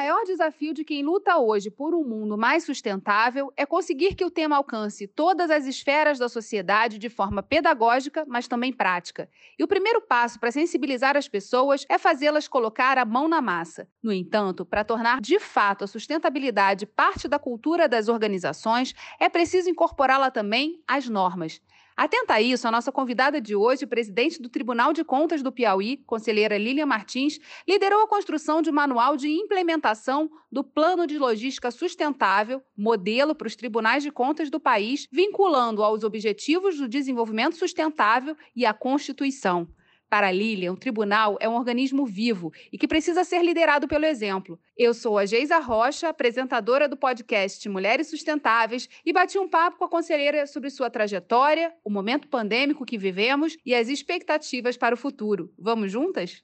Maior desafio de quem luta hoje por um mundo mais sustentável é conseguir que o tema alcance todas as esferas da sociedade de forma pedagógica, mas também prática. E o primeiro passo para sensibilizar as pessoas é fazê-las colocar a mão na massa. No entanto, para tornar de fato a sustentabilidade parte da cultura das organizações, é preciso incorporá-la também às normas. Atenta a isso, a nossa convidada de hoje, presidente do Tribunal de Contas do Piauí, conselheira Lília Martins, liderou a construção de um manual de implementação do Plano de Logística Sustentável, modelo para os tribunais de contas do país, vinculando aos Objetivos do Desenvolvimento Sustentável e à Constituição. Para Lilian, o tribunal é um organismo vivo e que precisa ser liderado pelo exemplo. Eu sou a Geisa Rocha, apresentadora do podcast Mulheres Sustentáveis, e bati um papo com a conselheira sobre sua trajetória, o momento pandêmico que vivemos e as expectativas para o futuro. Vamos juntas?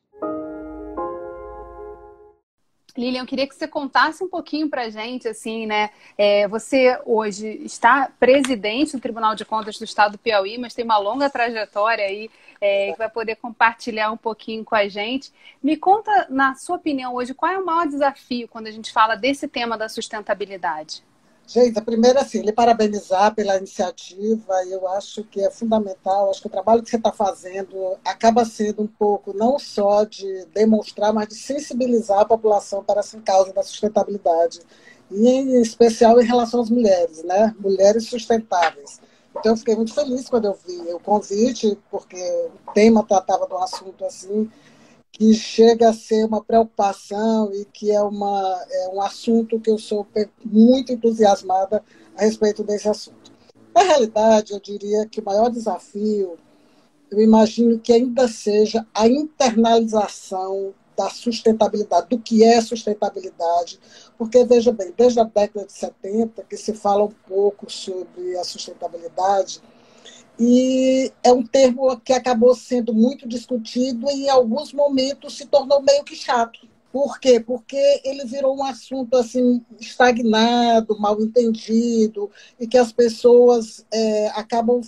Lilian, eu queria que você contasse um pouquinho para a gente, assim, né? É, você hoje está presidente do Tribunal de Contas do Estado do Piauí, mas tem uma longa trajetória aí é, que vai poder compartilhar um pouquinho com a gente. Me conta, na sua opinião hoje, qual é o maior desafio quando a gente fala desse tema da sustentabilidade? Gente, a primeira, assim, lhe parabenizar pela iniciativa, eu acho que é fundamental, acho que o trabalho que você está fazendo acaba sendo um pouco não só de demonstrar, mas de sensibilizar a população para essa causa da sustentabilidade, e em especial em relação às mulheres, né? Mulheres sustentáveis. Então, eu fiquei muito feliz quando eu vi o convite, porque o tema tratava de um assunto assim, que chega a ser uma preocupação e que é, uma, é um assunto que eu sou muito entusiasmada a respeito desse assunto. Na realidade, eu diria que o maior desafio, eu imagino que ainda seja a internalização da sustentabilidade, do que é sustentabilidade, porque, veja bem, desde a década de 70 que se fala um pouco sobre a sustentabilidade, e é um termo que acabou sendo muito discutido e em alguns momentos se tornou meio que chato. Por quê? Porque ele virou um assunto assim estagnado, mal entendido e que as pessoas é, acabam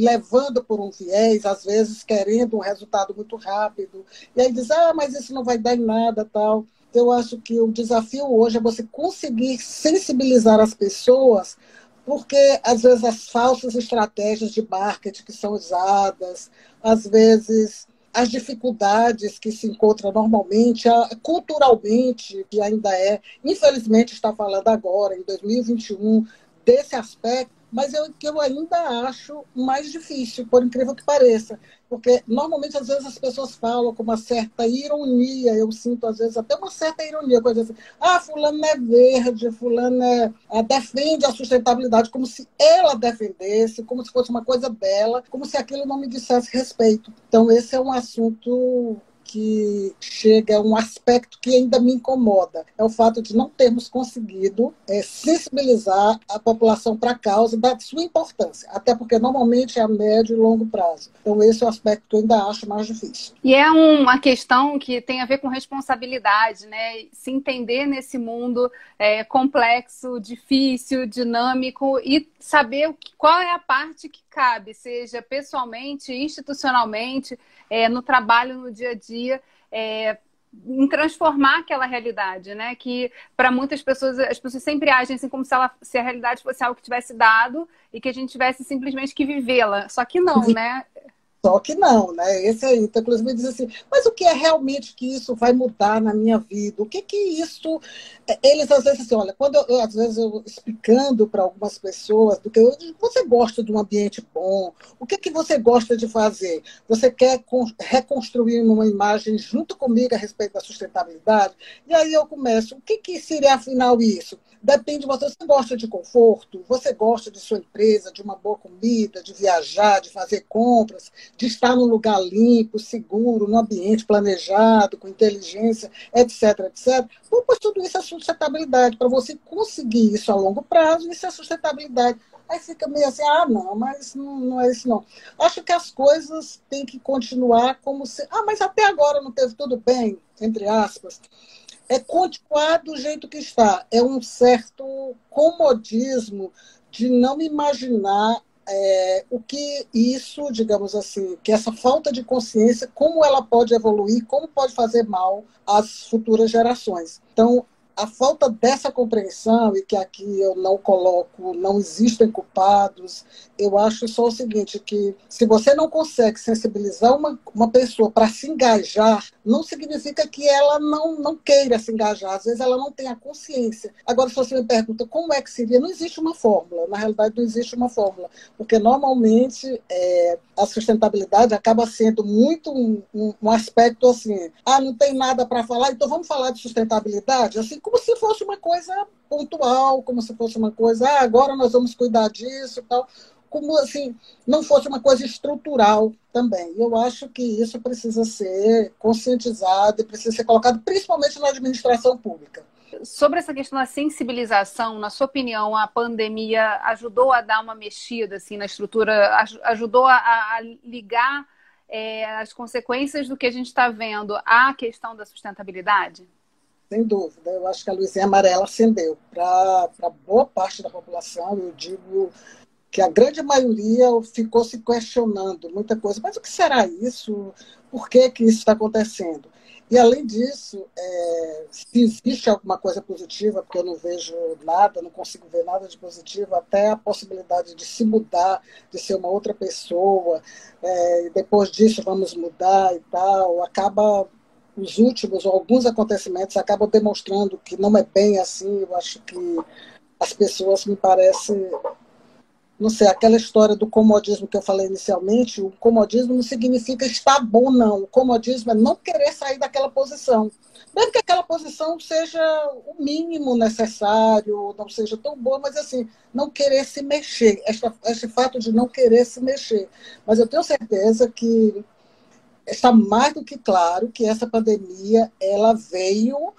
levando por um viés, às vezes querendo um resultado muito rápido e aí diz ah, mas isso não vai dar em nada, tal. Eu acho que o desafio hoje é você conseguir sensibilizar as pessoas porque às vezes as falsas estratégias de marketing que são usadas, às vezes as dificuldades que se encontram normalmente, culturalmente, que ainda é, infelizmente está falando agora, em 2021, desse aspecto, mas eu, que eu ainda acho mais difícil, por incrível que pareça. Porque normalmente, às vezes, as pessoas falam com uma certa ironia, eu sinto, às vezes, até uma certa ironia, coisa assim, ah, fulano é verde, fulano é, é, defende a sustentabilidade, como se ela defendesse, como se fosse uma coisa dela, como se aquilo não me dissesse respeito. Então, esse é um assunto que chega a um aspecto que ainda me incomoda. É o fato de não termos conseguido é, sensibilizar a população para a causa da sua importância, até porque normalmente é a médio e longo prazo. Então, esse é o aspecto que eu ainda acho mais difícil. E é uma questão que tem a ver com responsabilidade, né? Se entender nesse mundo é, complexo, difícil, dinâmico e saber qual é a parte que cabe, seja pessoalmente, institucionalmente, é, no trabalho, no dia a dia, é, em transformar aquela realidade, né? Que para muitas pessoas, as pessoas sempre agem assim como se, ela, se a realidade fosse algo que tivesse dado e que a gente tivesse simplesmente que vivê-la. Só que não, né? Só que não, né? Esse aí, então, inclusive, diz assim, mas o que é realmente que isso vai mudar na minha vida? O que que isso... É, eles, às vezes, assim, olha, quando eu, às vezes, eu explicando para algumas pessoas do que eu, você gosta de um ambiente bom, o que que você gosta de fazer? Você quer reconstruir uma imagem junto comigo a respeito da sustentabilidade? E aí eu começo, o que que seria, afinal, isso? Depende de você. Você gosta de conforto? Você gosta de sua empresa, de uma boa comida, de viajar, de fazer compras, de estar num lugar limpo, seguro, num ambiente planejado, com inteligência, etc, etc. Bom, pois tudo isso é sustentabilidade. Para você conseguir isso a longo prazo, isso é sustentabilidade. Aí fica meio assim, ah, não, mas não, não é isso não. Acho que as coisas têm que continuar como se. Ah, mas até agora não teve tudo bem, entre aspas é continuar do jeito que está. É um certo comodismo de não imaginar é, o que isso, digamos assim, que essa falta de consciência, como ela pode evoluir, como pode fazer mal às futuras gerações. Então, a falta dessa compreensão, e que aqui eu não coloco, não existem culpados, eu acho só o seguinte, que se você não consegue sensibilizar uma, uma pessoa para se engajar, não significa que ela não, não queira se engajar, às vezes ela não tem a consciência. Agora, se você me pergunta como é que seria, não existe uma fórmula, na realidade não existe uma fórmula, porque normalmente é, a sustentabilidade acaba sendo muito um, um, um aspecto assim, ah, não tem nada para falar, então vamos falar de sustentabilidade, assim como se fosse uma coisa pontual, como se fosse uma coisa, ah, agora nós vamos cuidar disso tal, como assim, não fosse uma coisa estrutural também. Eu acho que isso precisa ser conscientizado e precisa ser colocado principalmente na administração pública. Sobre essa questão da sensibilização, na sua opinião, a pandemia ajudou a dar uma mexida assim na estrutura, ajudou a, a ligar é, as consequências do que a gente está vendo à questão da sustentabilidade? Sem dúvida. Eu acho que a luzinha amarela acendeu para boa parte da população. Eu digo que a grande maioria ficou se questionando muita coisa. Mas o que será isso? Por que, que isso está acontecendo? E, além disso, é, se existe alguma coisa positiva, porque eu não vejo nada, não consigo ver nada de positivo, até a possibilidade de se mudar, de ser uma outra pessoa, é, depois disso vamos mudar e tal, acaba os últimos alguns acontecimentos acabam demonstrando que não é bem assim. Eu acho que as pessoas me parecem não sei, aquela história do comodismo que eu falei inicialmente, o comodismo não significa estar bom, não. O comodismo é não querer sair daquela posição. Mesmo que aquela posição seja o mínimo necessário, não seja tão boa, mas assim, não querer se mexer. Esse fato de não querer se mexer. Mas eu tenho certeza que está mais do que claro que essa pandemia ela veio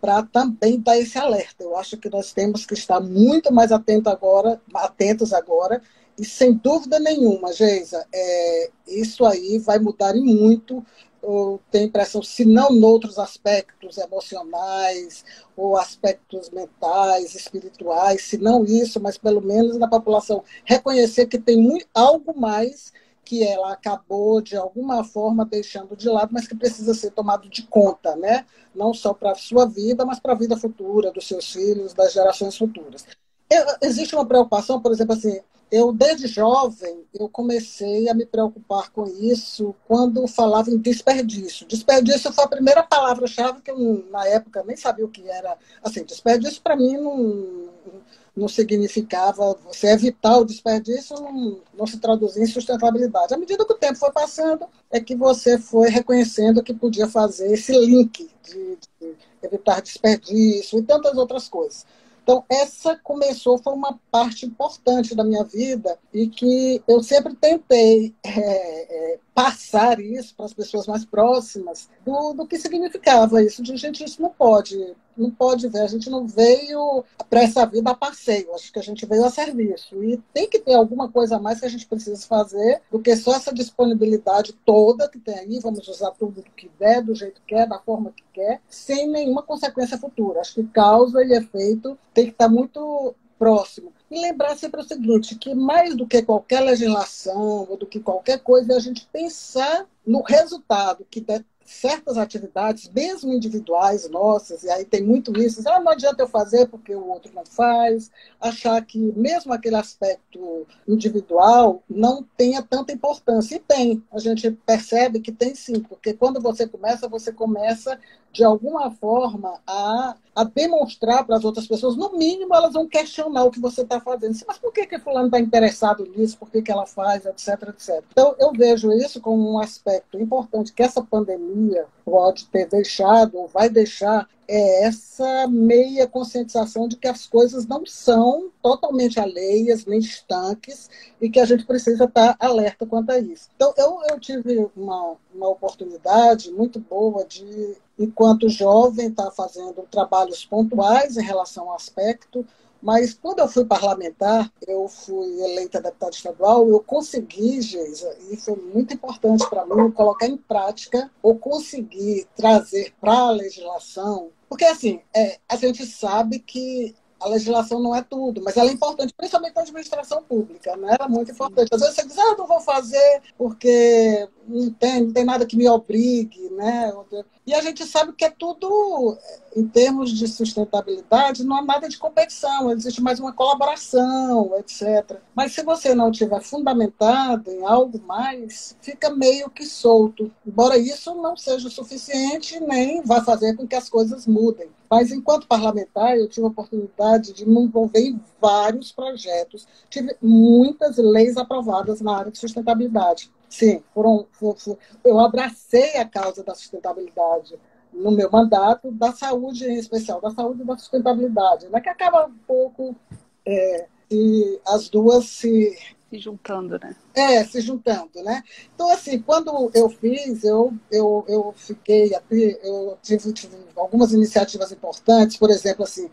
para também dar esse alerta. Eu acho que nós temos que estar muito mais atentos agora, atentos agora, e sem dúvida nenhuma, Geisa, é, isso aí vai mudar em muito. Eu tenho impressão, se não noutros aspectos emocionais ou aspectos mentais, espirituais, se não isso, mas pelo menos na população reconhecer que tem muito, algo mais que ela acabou de alguma forma deixando de lado, mas que precisa ser tomado de conta, né? Não só para a sua vida, mas para a vida futura dos seus filhos, das gerações futuras. Eu, existe uma preocupação, por exemplo, assim, eu desde jovem eu comecei a me preocupar com isso quando falava em desperdício. Desperdício foi a primeira palavra-chave que eu na época nem sabia o que era. Assim, desperdício para mim não não significava você evitar o desperdício, não, não, se traduzia em sustentabilidade. À medida que o tempo foi passando, é que você foi reconhecendo que podia fazer esse link de, de evitar desperdício e tantas outras coisas. Então, essa começou, foi uma parte importante da minha vida e que eu sempre tentei é, é, passar isso para as pessoas mais próximas do, do que significava isso. De gente, isso não pode não pode ver, a gente não veio para essa vida a passeio, acho que a gente veio a serviço. E tem que ter alguma coisa a mais que a gente precisa fazer do que só essa disponibilidade toda que tem aí, vamos usar tudo do que der, do jeito que quer, da forma que quer, sem nenhuma consequência futura. Acho que causa e efeito tem que estar muito próximo. E lembrar sempre o seguinte, que mais do que qualquer legislação ou do que qualquer coisa, é a gente pensar no resultado que certas atividades, mesmo individuais nossas, e aí tem muito isso, ah, não adianta eu fazer porque o outro não faz, achar que mesmo aquele aspecto individual não tenha tanta importância. E tem, a gente percebe que tem sim, porque quando você começa, você começa de alguma forma, a, a demonstrar para as outras pessoas, no mínimo, elas vão questionar o que você está fazendo. Mas por que, que fulano está interessado nisso? Por que, que ela faz, etc, etc. Então, eu vejo isso como um aspecto importante que essa pandemia pode ter deixado, ou vai deixar, é essa meia conscientização de que as coisas não são totalmente alheias, nem estanques, e que a gente precisa estar alerta quanto a isso. Então, eu, eu tive uma, uma oportunidade muito boa de enquanto jovem, está fazendo trabalhos pontuais em relação ao aspecto, mas quando eu fui parlamentar, eu fui eleita deputada estadual, eu consegui, Geisa, e foi muito importante para mim, colocar em prática ou conseguir trazer para a legislação, porque assim, é, a gente sabe que a legislação não é tudo, mas ela é importante, principalmente na administração pública, né? Ela é muito importante. Às vezes você diz, ah, não vou fazer porque não tem, não tem nada que me obrigue, né? E a gente sabe que é tudo, em termos de sustentabilidade, não há nada de competição, existe mais uma colaboração, etc. Mas se você não tiver fundamentado em algo mais, fica meio que solto. Embora isso não seja o suficiente, nem vai fazer com que as coisas mudem. Mas, enquanto parlamentar, eu tive a oportunidade de me envolver em vários projetos. Tive muitas leis aprovadas na área de sustentabilidade. Sim, foram, foram, eu abracei a causa da sustentabilidade no meu mandato, da saúde em especial, da saúde e da sustentabilidade, né, que acaba um pouco é, e as duas se se juntando, né? É, se juntando, né? Então, assim, quando eu fiz, eu, eu, eu fiquei aqui, eu tive, tive algumas iniciativas importantes, por exemplo, assim,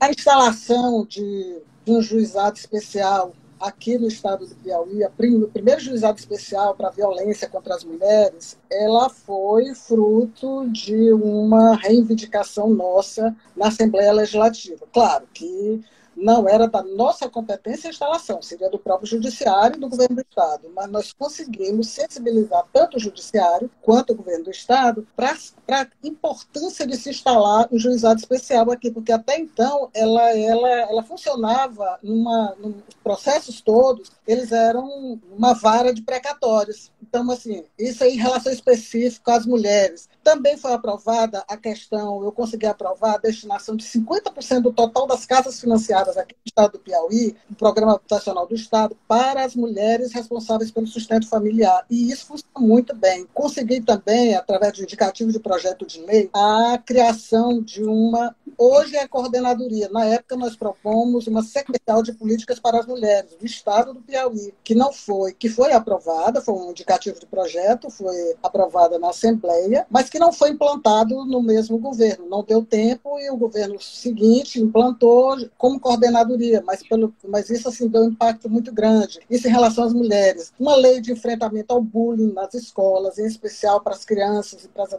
a instalação de, de um juizado especial aqui no estado do Piauí, o primeiro juizado especial para violência contra as mulheres, ela foi fruto de uma reivindicação nossa na Assembleia Legislativa. Claro que não era da nossa competência a instalação, seria do próprio Judiciário e do Governo do Estado. Mas nós conseguimos sensibilizar tanto o Judiciário quanto o Governo do Estado para a importância de se instalar um juizado especial aqui, porque até então ela, ela, ela funcionava numa, processos todos, eles eram uma vara de precatórios. Então, assim, isso aí em relação específica às mulheres. Também foi aprovada a questão, eu consegui aprovar a destinação de 50% do total das casas financiadas aqui no estado do Piauí, no Programa Habitacional do Estado, para as mulheres responsáveis pelo sustento familiar. E isso funciona muito bem. Consegui também, através de indicativo de projeto de lei, a criação de uma. Hoje é coordenadoria. Na época, nós propomos uma secretaria de políticas para as mulheres do estado do Piauí, que não foi, que foi aprovada, foi um indicativo de projeto, foi aprovada na Assembleia, mas que não foi implantado no mesmo governo. Não deu tempo e o governo seguinte implantou como coordenadoria, mas, pelo, mas isso assim, deu um impacto muito grande. Isso em relação às mulheres. Uma lei de enfrentamento ao bullying nas escolas, em especial para as crianças e para os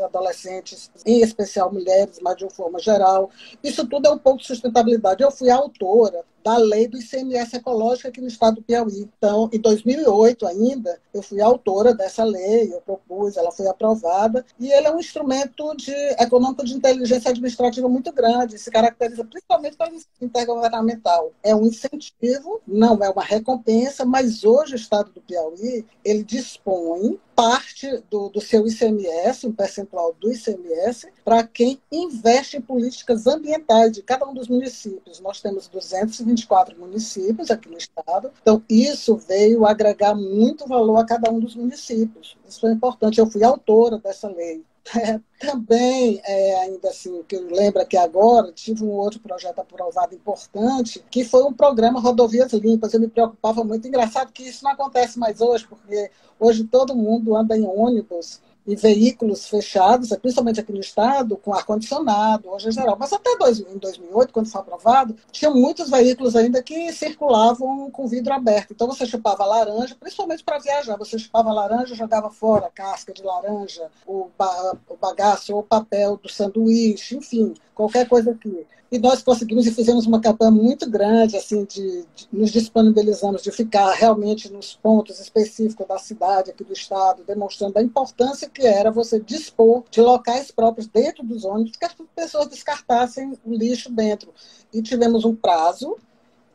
adolescentes, em especial mulheres, mas de uma forma geral. Isso tudo é um pouco de sustentabilidade. Eu fui autora da lei do ICMS ecológico aqui no estado do Piauí. Então, em 2008 ainda, eu fui autora dessa lei, eu propus, ela foi aprovada, e ele é um instrumento de, econômico de inteligência administrativa muito grande, se caracteriza principalmente pelo intergovernamental. É um incentivo, não é uma recompensa, mas hoje o estado do Piauí, ele dispõe parte do, do seu ICMS, um percentual do ICMS, para quem investe em políticas ambientais de cada um dos municípios. Nós temos 224 municípios aqui no estado, então isso veio agregar muito valor a cada um dos municípios. Isso é importante. Eu fui autora dessa lei. É, também, é, ainda assim, que eu lembro que agora, tive um outro projeto aprovado importante, que foi um programa Rodovias Limpas. Eu me preocupava muito. Engraçado que isso não acontece mais hoje, porque hoje todo mundo anda em ônibus e veículos fechados, principalmente aqui no estado, com ar-condicionado, hoje em geral. Mas até dois, em 2008, quando foi aprovado, tinha muitos veículos ainda que circulavam com vidro aberto. Então você chupava laranja, principalmente para viajar, você chupava laranja, jogava fora a casca de laranja, o, ba o bagaço ou o papel do sanduíche, enfim, qualquer coisa que e nós conseguimos e fizemos uma campanha muito grande, assim, de, de, nos disponibilizamos de ficar realmente nos pontos específicos da cidade, aqui do estado, demonstrando a importância que era você dispor de locais próprios dentro dos ônibus, que as pessoas descartassem o lixo dentro. E tivemos um prazo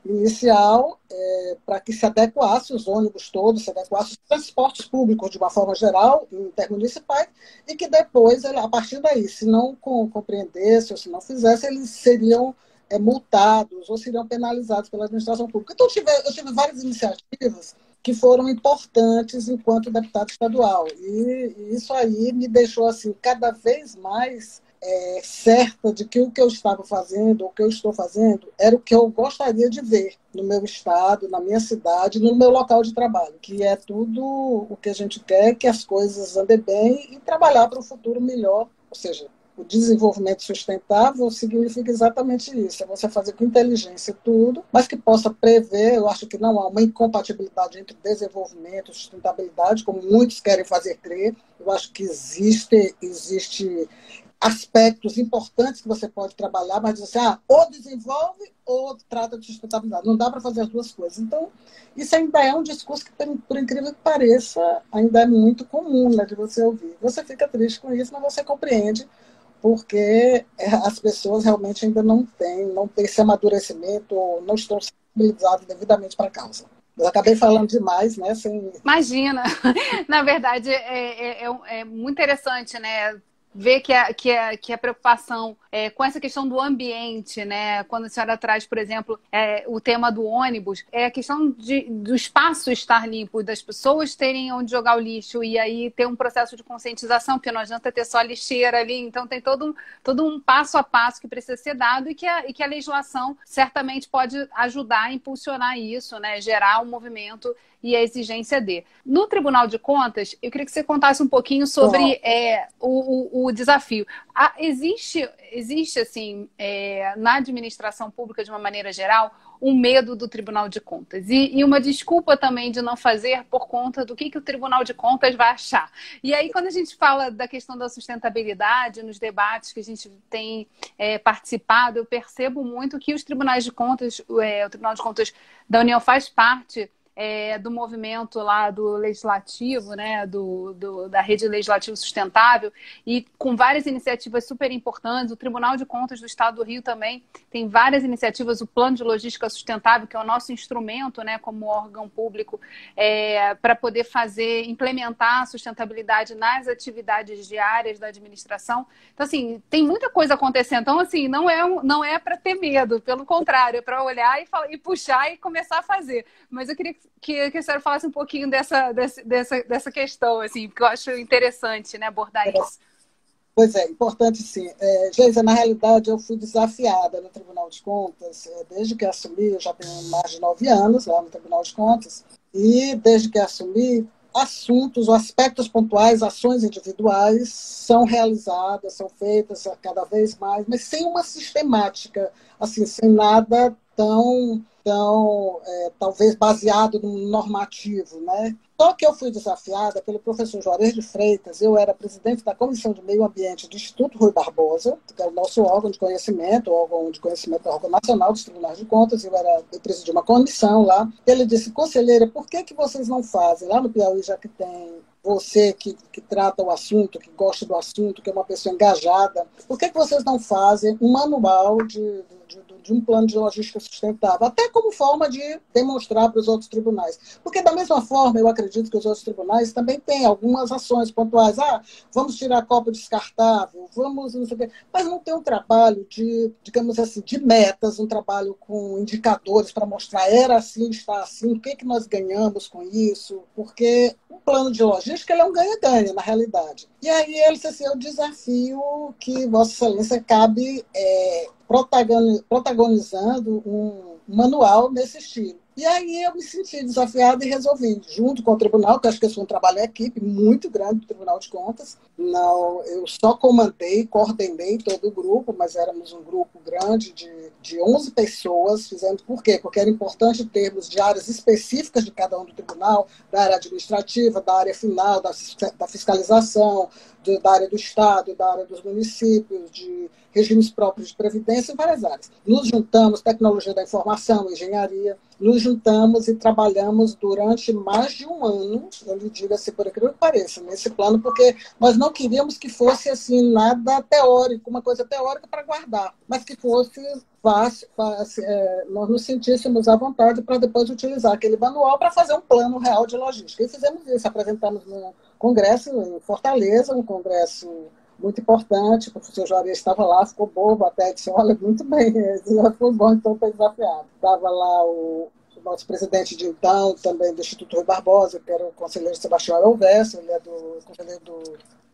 inicial é, para que se adequasse os ônibus todos, se adequasse os transportes públicos de uma forma geral, intermunicipais, e que depois, a partir daí, se não compreendesse ou se não fizesse, eles seriam é, multados ou seriam penalizados pela administração pública. Então, eu tive, eu tive várias iniciativas que foram importantes enquanto deputado estadual. E, e isso aí me deixou assim cada vez mais é, certa de que o que eu estava fazendo, o que eu estou fazendo, era o que eu gostaria de ver no meu estado, na minha cidade, no meu local de trabalho, que é tudo o que a gente quer, que as coisas andem bem e trabalhar para um futuro melhor, ou seja, o desenvolvimento sustentável significa exatamente isso: é você fazer com inteligência tudo, mas que possa prever. Eu acho que não há uma incompatibilidade entre desenvolvimento e sustentabilidade, como muitos querem fazer crer. Eu acho que existe, existe aspectos importantes que você pode trabalhar, mas diz assim, ah, ou desenvolve ou trata de sustentabilidade. Não dá para fazer as duas coisas. Então, isso ainda é um discurso que, por incrível que pareça, ainda é muito comum né, de você ouvir. Você fica triste com isso, mas você compreende porque é, as pessoas realmente ainda não têm, não têm esse amadurecimento, não estão sensibilizadas devidamente para a causa. Eu acabei falando demais, né? Sem... Imagina! Na verdade, é, é, é, é muito interessante, né? Ver que a, que a, que a preocupação é, com essa questão do ambiente, né? Quando a senhora traz, por exemplo, é, o tema do ônibus, é a questão de, do espaço estar limpo, das pessoas terem onde jogar o lixo e aí ter um processo de conscientização, porque não adianta ter só lixeira ali, então tem todo um, todo um passo a passo que precisa ser dado e que a, e que a legislação certamente pode ajudar a impulsionar isso, né? Gerar um movimento e a exigência de. No Tribunal de Contas, eu queria que você contasse um pouquinho sobre é, o, o, o, desafio. Ah, existe, existe, assim, é, na administração pública, de uma maneira geral, um medo do Tribunal de Contas e, e, uma desculpa também de não fazer por conta do que, que o Tribunal de Contas vai achar. E aí, quando a gente fala da questão da sustentabilidade, nos debates que a gente tem é, participado, eu percebo muito que os tribunais de contas, é, o Tribunal de Contas da União faz parte é, do movimento lá do legislativo, né, do, do, da rede legislativa sustentável, e com várias iniciativas super importantes. O Tribunal de Contas do Estado do Rio também tem várias iniciativas. O Plano de Logística Sustentável, que é o nosso instrumento, né, como órgão público, é, para poder fazer, implementar a sustentabilidade nas atividades diárias da administração. Então, assim, tem muita coisa acontecendo. Então, assim, não é, não é para ter medo, pelo contrário, é para olhar e, falar, e puxar e começar a fazer. Mas eu queria que, que a senhora falasse um pouquinho dessa, dessa, dessa, dessa questão, assim, porque eu acho interessante né, abordar é. isso. Pois é, importante sim. É, Geisa, na realidade, eu fui desafiada no Tribunal de Contas, é, desde que assumi, eu já tenho mais de nove anos lá no Tribunal de Contas, e desde que assumi, assuntos, aspectos pontuais, ações individuais são realizadas, são feitas cada vez mais, mas sem uma sistemática, assim, sem nada tão então, é, talvez baseado no normativo, né? Só que eu fui desafiada pelo professor Juarez de Freitas, eu era presidente da Comissão de Meio Ambiente do Instituto Rui Barbosa, que é o nosso órgão de conhecimento, órgão de conhecimento, órgão nacional dos tribunais de contas, eu, era, eu presidi uma comissão lá. Ele disse, conselheira, por que, que vocês não fazem, lá no Piauí, já que tem você que, que trata o assunto, que gosta do assunto, que é uma pessoa engajada, por que, que vocês não fazem um manual de, de, de um plano de logística sustentável? Até como forma de demonstrar para os outros tribunais. Porque, da mesma forma, eu acredito que os outros tribunais também têm algumas ações pontuais. Ah, vamos tirar copo descartável, vamos não sei o quê. Mas não tem um trabalho de, digamos assim, de metas, um trabalho com indicadores para mostrar era assim, está assim, o que, que nós ganhamos com isso. Porque o plano de logística ele é um ganha-ganha, na realidade. E aí ele assim, é o desafio que Vossa Excelência cabe é, protagonizando um manual nesse estilo. E aí eu me senti desafiada e resolvi, junto com o tribunal, que acho que foi um trabalho em equipe muito grande do Tribunal de Contas. Não, eu só comandei, coordenei todo o grupo, mas éramos um grupo grande de, de 11 pessoas. Fizemos por quê? Porque era importante termos de áreas específicas de cada um do tribunal, da área administrativa, da área final, da, da fiscalização, de, da área do Estado, da área dos municípios, de regimes próprios de previdência em várias áreas. Nos juntamos, tecnologia da informação, engenharia, nos juntamos e trabalhamos durante mais de um ano, eu lhe digo assim, por aquilo que pareça, nesse plano, porque nós não queríamos que fosse assim nada teórico, uma coisa teórica para guardar, mas que fosse fácil, fácil é, nós nos sentíssemos à vontade para depois utilizar aquele manual para fazer um plano real de logística. E fizemos isso, apresentamos no congresso em Fortaleza, um congresso muito importante. O professor Juarez estava lá, ficou bobo até, disse, olha, muito bem, foi bom, então foi desafiado. Estava lá o, nosso presidente de então, também do Instituto Rui Barbosa, que era o conselheiro Sebastião Elvésio, ele é do conselheiro do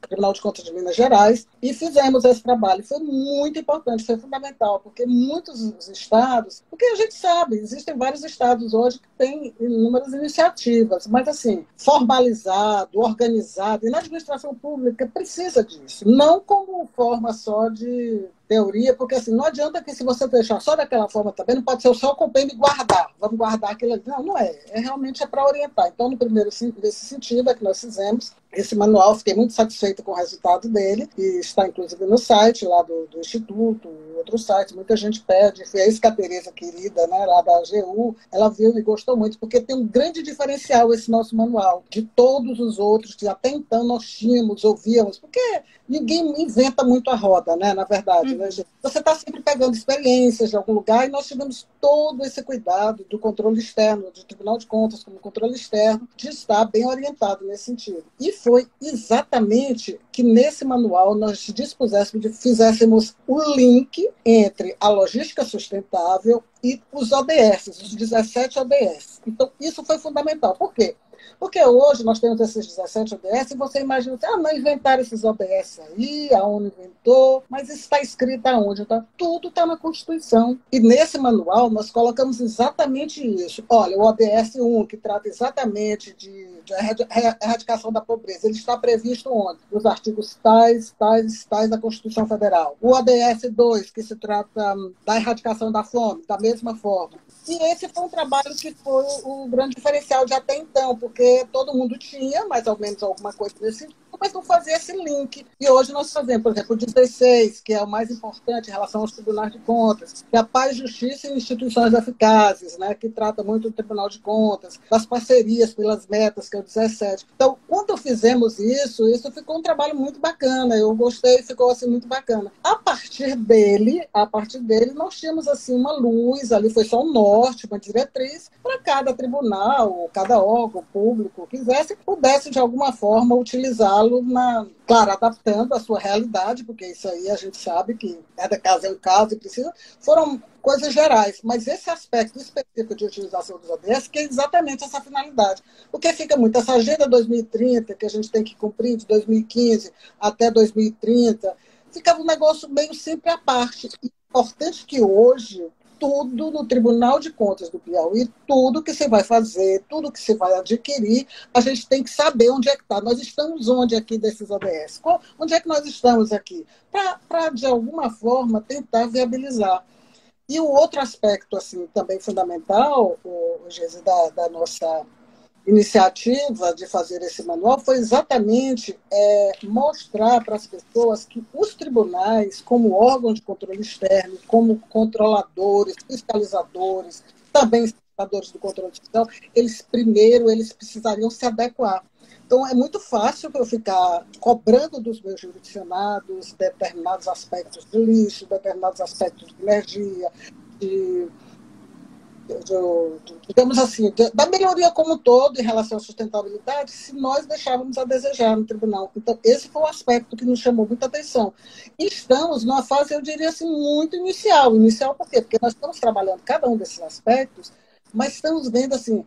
Tribunal de Contas de Minas Gerais, e fizemos esse trabalho. Foi muito importante, foi fundamental, porque muitos estados, porque a gente sabe, existem vários estados hoje que têm inúmeras iniciativas, mas assim, formalizado, organizado, e na administração pública precisa disso, não como forma só de teoria, porque assim, não adianta que se você deixar só daquela forma também, não pode ser só o compêndio guardar, vamos guardar aquilo ali. Não, não é. É realmente é para orientar. Então, no primeiro nesse sentido é que nós fizemos, esse manual, fiquei muito satisfeita com o resultado dele, e está inclusive no site lá do, do Instituto, outros sites, muita gente pede, foi isso que a Tereza querida, né, lá da AGU, ela viu e gostou muito, porque tem um grande diferencial esse nosso manual, de todos os outros que até então nós tínhamos, ouvíamos, porque ninguém inventa muito a roda, né, na verdade, né, gente? Você está sempre pegando experiências de algum lugar, e nós tivemos todo esse cuidado do controle externo, do Tribunal de Contas como controle externo, de estar bem orientado nesse sentido. E foi exatamente que nesse manual nós dispuséssemos, fizéssemos o link entre a logística sustentável e os ODS, os 17 ODS. Então, isso foi fundamental. Por quê? Porque hoje nós temos esses 17 ODS e você imagina, ah, não inventaram esses ODS aí, a ONU inventou, mas está escrito aonde? Então, tudo está na Constituição. E nesse manual nós colocamos exatamente isso. Olha, o ODS 1, que trata exatamente de, de erradicação da pobreza, ele está previsto onde? Nos artigos tais, tais, tais da Constituição Federal. O ODS 2, que se trata hum, da erradicação da fome, da mesma forma. E esse foi um trabalho que foi o grande diferencial de até então, porque todo mundo tinha mais ou menos alguma coisa nesse mas não fazia esse link. E hoje nós fazemos, por exemplo, o 16, que é o mais importante em relação aos tribunais de contas, que é a paz, justiça e instituições eficazes, né, que trata muito do Tribunal de Contas, das parcerias pelas metas, que é o 17. Então, quando fizemos isso, isso ficou um trabalho muito bacana. Eu gostei, ficou assim muito bacana. A partir dele, a partir dele, nós tínhamos assim uma luz, ali foi só um norte, uma diretriz, para cada tribunal, cada órgão público quisesse, pudesse de alguma forma utilizá-lo claro, adaptando a sua realidade, porque isso aí a gente sabe que cada caso é um caso e precisa, foram coisas gerais, mas esse aspecto específico de utilização dos ODS, que é exatamente essa finalidade. Porque fica muito essa agenda 2030, que a gente tem que cumprir de 2015 até 2030, ficava um negócio meio sempre à parte. Importante que hoje tudo no Tribunal de Contas do Piauí, tudo que você vai fazer, tudo que você vai adquirir, a gente tem que saber onde é que está. Nós estamos onde aqui desses ODS? onde é que nós estamos aqui? Para, de alguma forma, tentar viabilizar. E o outro aspecto, assim, também fundamental, o, o da, da nossa iniciativa de fazer esse manual foi exatamente é, mostrar para as pessoas que os tribunais, como órgão de controle externo, como controladores, fiscalizadores, também fiscalizadores do controle fiscal, eles primeiro eles precisariam se adequar. Então é muito fácil eu ficar cobrando dos meus jurisdicionados determinados aspectos de lixo, determinados aspectos de energia, de digamos assim, da melhoria como um todo em relação à sustentabilidade, se nós deixávamos a desejar no tribunal. Então, esse foi o aspecto que nos chamou muita atenção. Estamos numa fase, eu diria assim, muito inicial. Inicial por quê? Porque nós estamos trabalhando cada um desses aspectos, mas estamos vendo assim,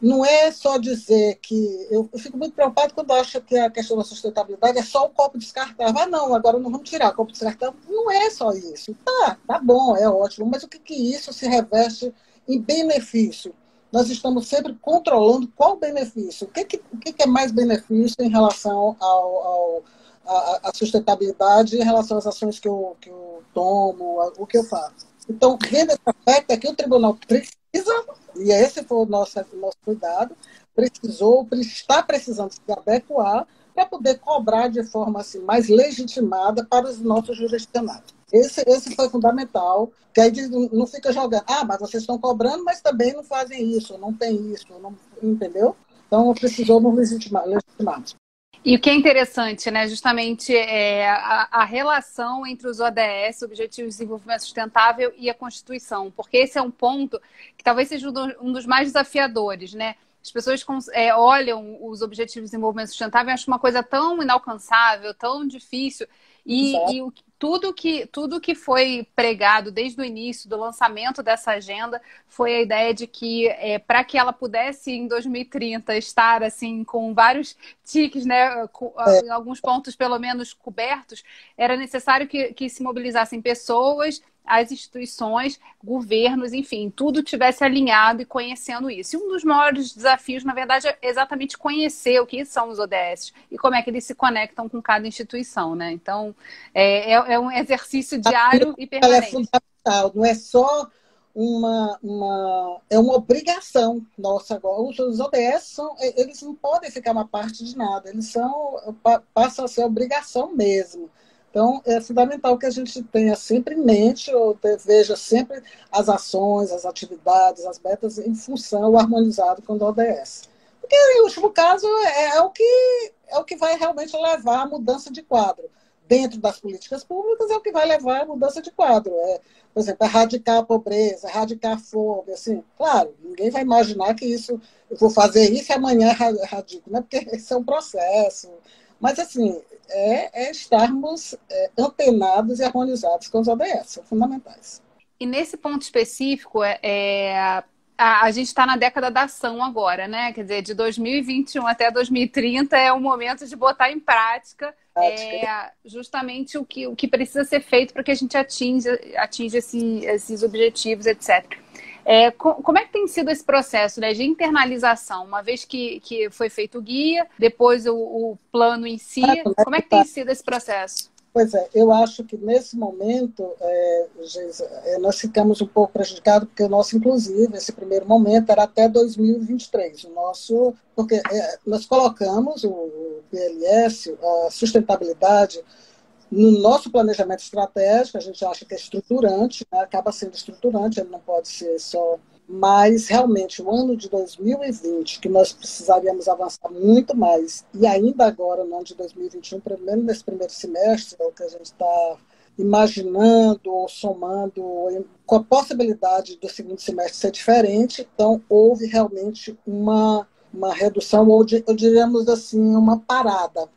não é só dizer que. Eu, eu, fico muito preocupado quando acho que a questão da sustentabilidade é só o copo descartável. Ah, não, agora não vamos tirar o copo descartável. Não é só isso. Tá, tá bom, é ótimo, mas o que, que isso se reveste em benefício. Nós estamos sempre controlando qual benefício. O que, que, o que é mais benefício em relação ao, ao a, a, sustentabilidade, em relação às ações que eu, que eu tomo, a, o que eu faço. Então, vendo esse aspecto, é que o tribunal precisa, e esse foi o nosso, nosso cuidado, precisou, está precisando se adequar para poder cobrar de forma assim, mais legitimada para os nossos jurisdicionados. Esse, esse foi fundamental, que aí não fica jogando, ah, mas vocês estão cobrando, mas também não fazem isso, não tem isso, não, entendeu? Então precisou nos legitimar. legitimar. E o que é interessante, né, justamente é a, a, relação entre os ODS, Objetivos de Desenvolvimento Sustentável, e a Constituição, porque esse é um ponto que talvez seja um dos mais desafiadores, né? As pessoas é, olham os Objetivos de Desenvolvimento Sustentável e acham uma coisa tão inalcançável, tão difícil, e, e o, tudo que, tudo que foi pregado desde o início do lançamento dessa agenda foi a ideia de que é, para que ela pudesse em 2030 estar assim com vários tiques, né, com, é. alguns pontos pelo menos cobertos, era necessário que, que se mobilizassem pessoas as instituições, governos, enfim, tudo tivesse alinhado e conhecendo isso. E um dos maiores desafios, na verdade, é exatamente conhecer o que são os ODS e como é que eles se conectam com cada instituição, né? Então, é, é, é um exercício diário e permanente. É fundamental, não é só uma, uma, é uma obrigação nossa agora. Os ODS são, eles não podem ficar uma parte de nada, eles são, passam a ser obrigação mesmo. Então, é fundamental que a gente tenha sempre em mente, ou veja sempre as ações, as atividades, as metas em função, harmonizado com o ODS. Porque, em último caso, é, é, o que, é o que vai realmente levar à mudança de quadro. Dentro das políticas públicas, é o que vai levar à mudança de quadro. É, por exemplo, erradicar a pobreza, erradicar a fome. Assim, claro, ninguém vai imaginar que isso, eu vou fazer isso e amanhã erradico, né? porque esse é um processo. Mas, assim, é, é estarmos é, antenados e harmonizados com os ODS, são fundamentais. E nesse ponto específico, é, é a, gente está na década da ação agora, né? Quer dizer, de 2021 até 2030 é o momento de botar em prática é, justamente o que, o que precisa ser feito para que a gente atinja, atinja esse, esses objetivos, etc. É, como é que tem sido esse processo né, de internalização? Uma vez que, que foi feito o guia, depois o, o plano em si, como é que tem sido esse processo? Pois é, eu acho que nesse momento é, é, nós ficamos um pouco prejudicados, porque o nosso, inclusive, esse primeiro momento era até 2023. O nosso, porque é, nós colocamos o, o PLS, a sustentabilidade, no nosso planejamento estratégico, a gente acha que é estruturante, né? acaba sendo estruturante, ele não pode ser só. Mas, realmente, o ano de 2020, que nós precisaríamos avançar muito mais, e ainda agora, no ano de 2021, pelo menos nesse primeiro semestre, é o que a gente está imaginando ou somando com a possibilidade do segundo semestre ser diferente, então houve realmente uma, uma redução, ou diríamos assim, uma parada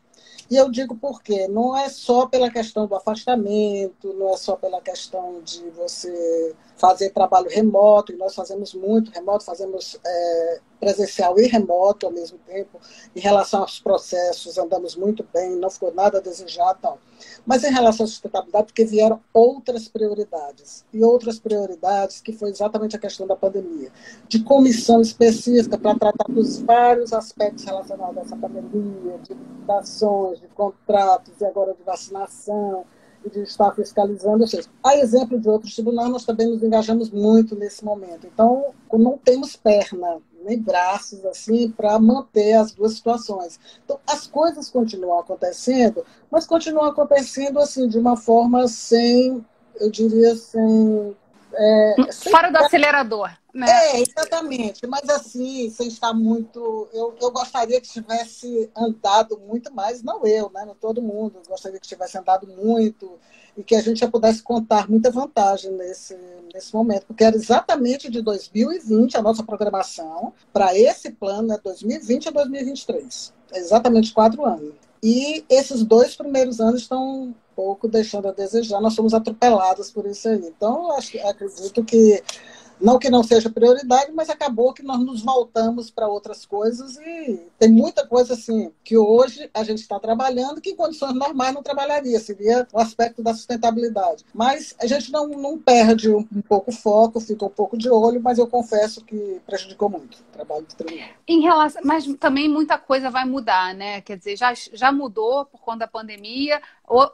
e eu digo por quê? Não é só pela questão do afastamento, não é só pela questão de você fazer trabalho remoto, e nós fazemos muito remoto, fazemos é, presencial e remoto ao mesmo tempo. Em relação aos processos, andamos muito bem, não ficou nada a desejar. Mas em relação à sustentabilidade, porque vieram outras prioridades. E outras prioridades, que foi exatamente a questão da pandemia. De comissão específica para tratar dos vários aspectos relacionados a essa pandemia, de ações, de contratos, e agora de vacinação, de estar fiscalizando. Seja, a exemplo de outros tribunais, nós também nos engajamos muito nesse momento. Então, não temos perna nem braços assim para manter as duas situações. Então, as coisas continuam acontecendo, mas continuam acontecendo assim de uma forma sem, eu diria, sem é, Fora do acelerador. Né? É, exatamente. Mas assim, sem estar muito. Eu, eu gostaria que tivesse andado muito mais, não eu, né? Não todo mundo. Eu gostaria que tivesse andado muito e que a gente já pudesse contar muita vantagem nesse, nesse momento, porque era exatamente de 2020 a nossa programação para esse plano, é 2020 a 2023. É exatamente quatro anos. E esses dois primeiros anos estão pouco deixando a desejar. Nós somos atropelados por isso aí. Então, acho, acredito que não que não seja prioridade, mas acabou que nós nos voltamos para outras coisas e tem muita coisa assim que hoje a gente está trabalhando que em condições normais não trabalharia, seria o aspecto da sustentabilidade. Mas a gente não, não perde um, um pouco o foco, fica um pouco de olho, mas eu confesso que prejudicou muito o trabalho do tribunal. Em relação, mas também muita coisa vai mudar, né? Quer dizer, já, já mudou por conta da pandemia,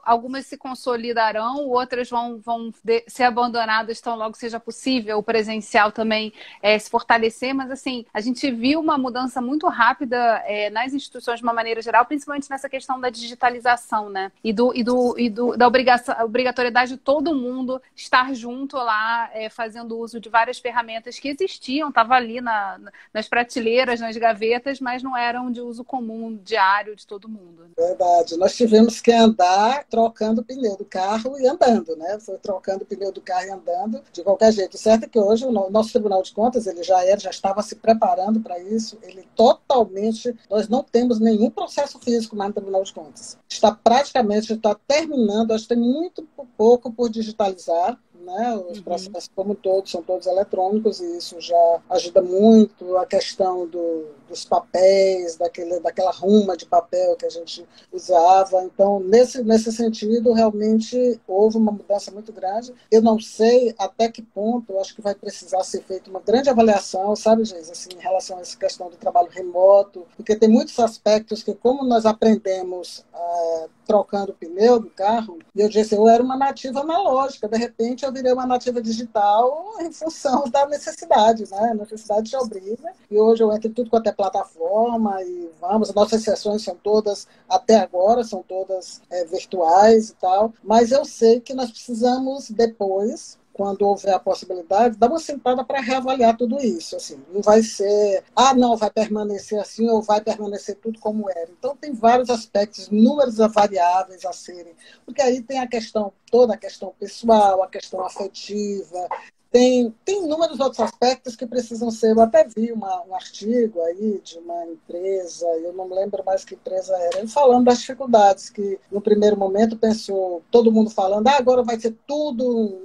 algumas se consolidarão, outras vão, vão ser abandonadas tão logo seja possível o presencial também é, se fortalecer, mas assim, a gente viu uma mudança muito rápida é, nas instituições de uma maneira geral, principalmente nessa questão da digitalização, né? E, do, e, do, e do, da obrigação, obrigatoriedade de todo mundo estar junto lá, é, fazendo uso de várias ferramentas que existiam, estavam ali na, nas prateleiras, nas gavetas, mas não eram de uso comum, diário de todo mundo. Verdade. Nós tivemos que andar trocando o pneu do carro e andando, né? Foi trocando o pneu do carro e andando de qualquer jeito. Certo é que hoje o nosso Tribunal de Contas, ele já era, já estava se preparando para isso, ele totalmente, nós não temos nenhum processo físico mais no Tribunal de Contas. Está praticamente, está terminando, acho que tem muito pouco por digitalizar, né? Os uhum. processos, como todos, são todos eletrônicos e isso já ajuda muito a questão do dos papéis, daquele, daquela ruma de papel que a gente usava. Então, nesse, nesse sentido, realmente houve uma mudança muito grande. Eu não sei até que ponto, eu acho que vai precisar ser feita uma grande avaliação, sabe, Geis, assim, em relação a essa questão do trabalho remoto, porque tem muitos aspectos que, como nós aprendemos uh, trocando pneu do carro, e eu disse, eu era uma nativa analógica, de repente eu virei uma nativa digital em função da necessidade, né? A necessidade te obriga, e hoje eu entro em tudo quanto é plataforma, e vamos, as nossas sessões são todas, até agora, são todas é, virtuais e tal, mas eu sei que nós precisamos depois quando houver a possibilidade, dar uma sentada para reavaliar tudo isso. Assim, não vai ser, ah, não, vai permanecer assim ou vai permanecer tudo como era. Então, tem vários aspectos, números variáveis a serem, porque aí tem a questão, toda a questão pessoal, a questão afetiva, tem, tem inúmeros outros aspectos que precisam ser. Eu até vi uma, um artigo aí de uma empresa, eu não lembro mais que empresa era, falando das dificuldades que, no primeiro momento, pensou todo mundo falando, ah, agora vai ser tudo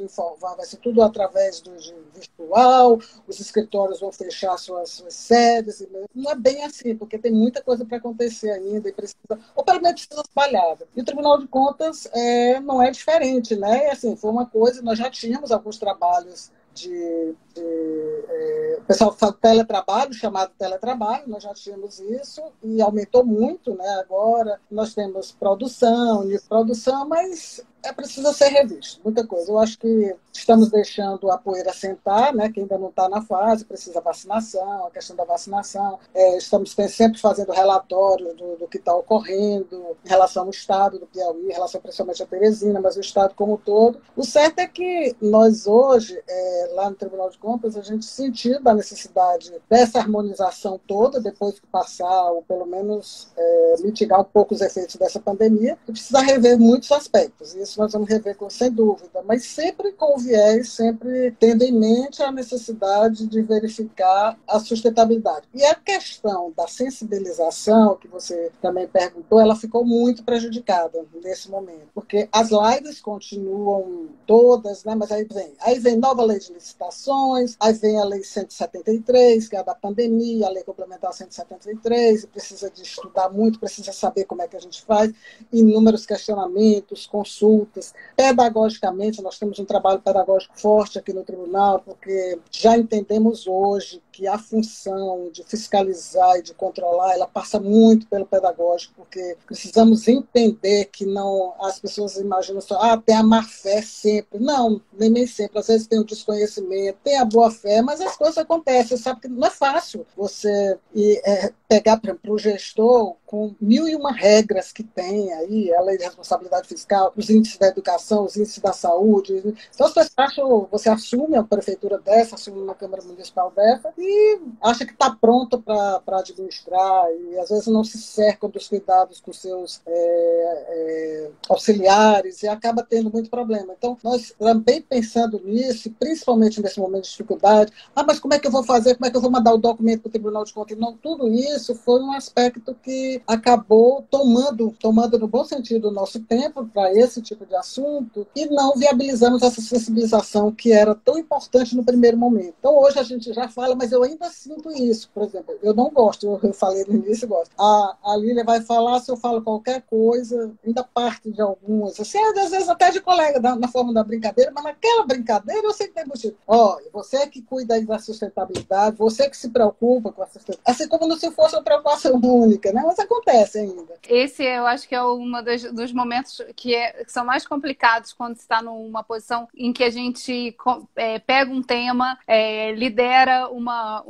vai ser tudo através do virtual, os escritórios vão fechar suas, suas sedes. Não é bem assim, porque tem muita coisa para acontecer ainda e precisa, ou pelo menos precisa espalhada. E o Tribunal de Contas é, não é diferente, né? Assim, foi uma coisa, nós já tínhamos alguns trabalhos de, é, o pessoal fala teletrabalho, chamado teletrabalho, nós já tínhamos isso e aumentou muito, né? Agora nós temos produção, de produção, mas é preciso ser revisto, muita coisa. Eu acho que estamos deixando a poeira sentar, né, que ainda não está na fase, precisa vacinação, a questão da vacinação. É, estamos sempre fazendo relatórios do, do que está ocorrendo em relação ao Estado do Piauí, em relação principalmente a Teresina, mas o Estado como um todo. O certo é que nós hoje, é, lá no Tribunal de Contas, a gente sentiu a necessidade dessa harmonização toda, depois que passar, ou pelo menos é, mitigar um pouco os efeitos dessa pandemia, e precisa rever muitos aspectos. Isso nós vamos rever com, sem dúvida, mas sempre com o viés, sempre tendo em mente a necessidade de verificar a sustentabilidade. E a questão da sensibilização, que você também perguntou, ela ficou muito prejudicada nesse momento, porque as lives continuam todas, né, mas aí vem, aí vem nova lei de licitações, aí vem a lei 173, que é a da pandemia, a lei complementar 173, e precisa de estudar muito, precisa saber como é que a gente faz, inúmeros questionamentos, consultas. Pedagogicamente, nós temos um trabalho pedagógico forte aqui no tribunal, porque já entendemos hoje que a função de fiscalizar e de controlar, ela passa muito pelo pedagógico, porque precisamos entender que não as pessoas imaginam só, ah, tem a má fé sempre. Não, nem, nem sempre. Às vezes tem o desconhecimento, tem a boa fé, mas as coisas acontecem. Você sabe que não é fácil você ir, é, pegar, para o gestor com mil e uma regras que tem aí, a lei de responsabilidade fiscal, os índices da educação, os índices da saúde. Então, você acha, você assume a prefeitura dessa, assume uma Câmara Municipal dessa, e acha que está pronto para administrar e às vezes não se cerca dos cuidados com seus é, é, auxiliares e acaba tendo muito problema. Então, nós também pensando nisso, principalmente nesse momento dificuldade, ah, mas como é que eu vou fazer? Como é que eu vou mandar o documento para o Tribunal de Contas? Não, tudo isso foi um aspecto que acabou tomando, tomando no bom sentido o nosso tempo para esse tipo de assunto e não viabilizamos essa sensibilização que era tão importante no primeiro momento. Então, hoje a gente já fala, mas eu ainda sinto isso. Por exemplo, eu não gosto, eu falei no início, gosto. A, a Lília vai falar, se eu falo qualquer coisa, ainda parte de algumas, assim, às vezes até de colega, na, na forma da brincadeira, mas naquela brincadeira eu sei que tem motivo. Olha, você que cuida da sustentabilidade, você que se preocupa com a sustentabilidade, assim como se fosse uma preocupação única, né? Mas acontece ainda. Esse eu acho que é um dos, momentos que, é, que, são mais complicados quando está numa posição em que a gente é, pega um tema, é, lidera uma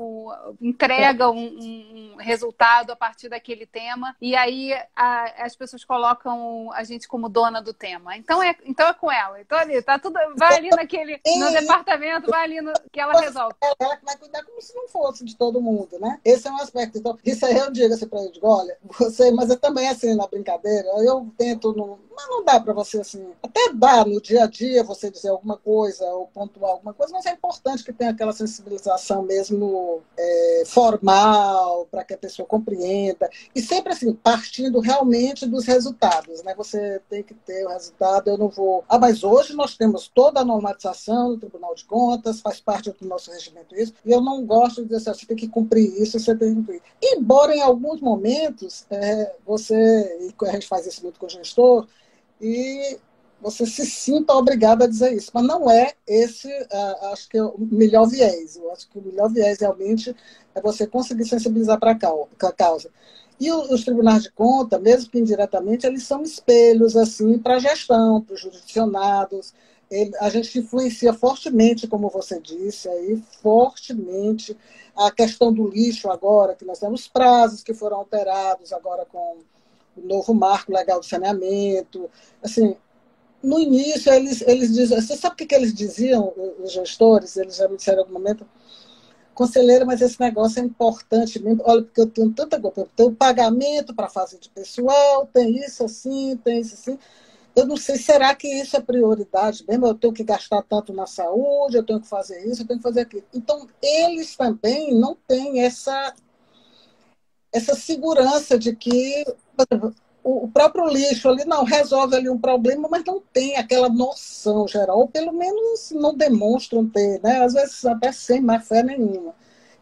entrega um, um, resultado a partir daquele tema e aí a, as pessoas colocam a gente como dona do tema. Então é, então é com ela. Então ali, tá tudo, vai ali naquele no departamento, vai ali no, que ela resolve. Ela que vai cuidar como se não fosse de todo mundo, né? Esse é um aspecto. Então, isso aí eu digo assim para ele, olha, você, mas eu também assim na brincadeira, eu tento não, mas não dá para você assim, até dá no dia a dia você dizer alguma coisa ou pontuar alguma coisa, mas é importante que tenha aquela sensibilização mesmo é, formal, para que a pessoa compreenda. E sempre assim, partindo realmente dos resultados, né? Você tem que ter o resultado, eu não vou. Ah, mas hoje nós temos toda a normatização do Tribunal de Contas, faz parte do nosso regimento isso, e eu não gosto de dizer assim, você tem que cumprir isso, você tem que cumprir. Embora em alguns momentos é, você, e a gente faz isso muito com o gestor, e você se sinta obrigado a dizer isso. Mas não é esse, uh, acho que é o melhor viés. Eu acho que o melhor viés realmente é você conseguir sensibilizar para a causa. E os tribunais de conta, mesmo que indiretamente, eles são espelhos assim para a gestão, para os jurisdicionados. A gente influencia fortemente, como você disse, aí, fortemente a questão do lixo agora, que nós temos prazos que foram alterados agora com o novo marco legal do saneamento. Assim, no início, eles, eles dizem. Você sabe o que, que eles diziam, os gestores? Eles já me disseram em algum momento. Conselheira, mas esse negócio é importante mesmo. Olha, porque eu tenho tanta coisa. Eu tenho pagamento para fazer de pessoal, tem isso assim, tem isso assim. Eu não sei, será que isso é prioridade mesmo? Eu tenho que gastar tanto na saúde, eu tenho que fazer isso, eu tenho que fazer aquilo. Então, eles também não têm essa, essa segurança de que o próprio lixo ali não resolve ali um problema, mas não tem aquela noção geral, ou pelo menos não demonstram ter, né? Às vezes até sem má fé nenhuma.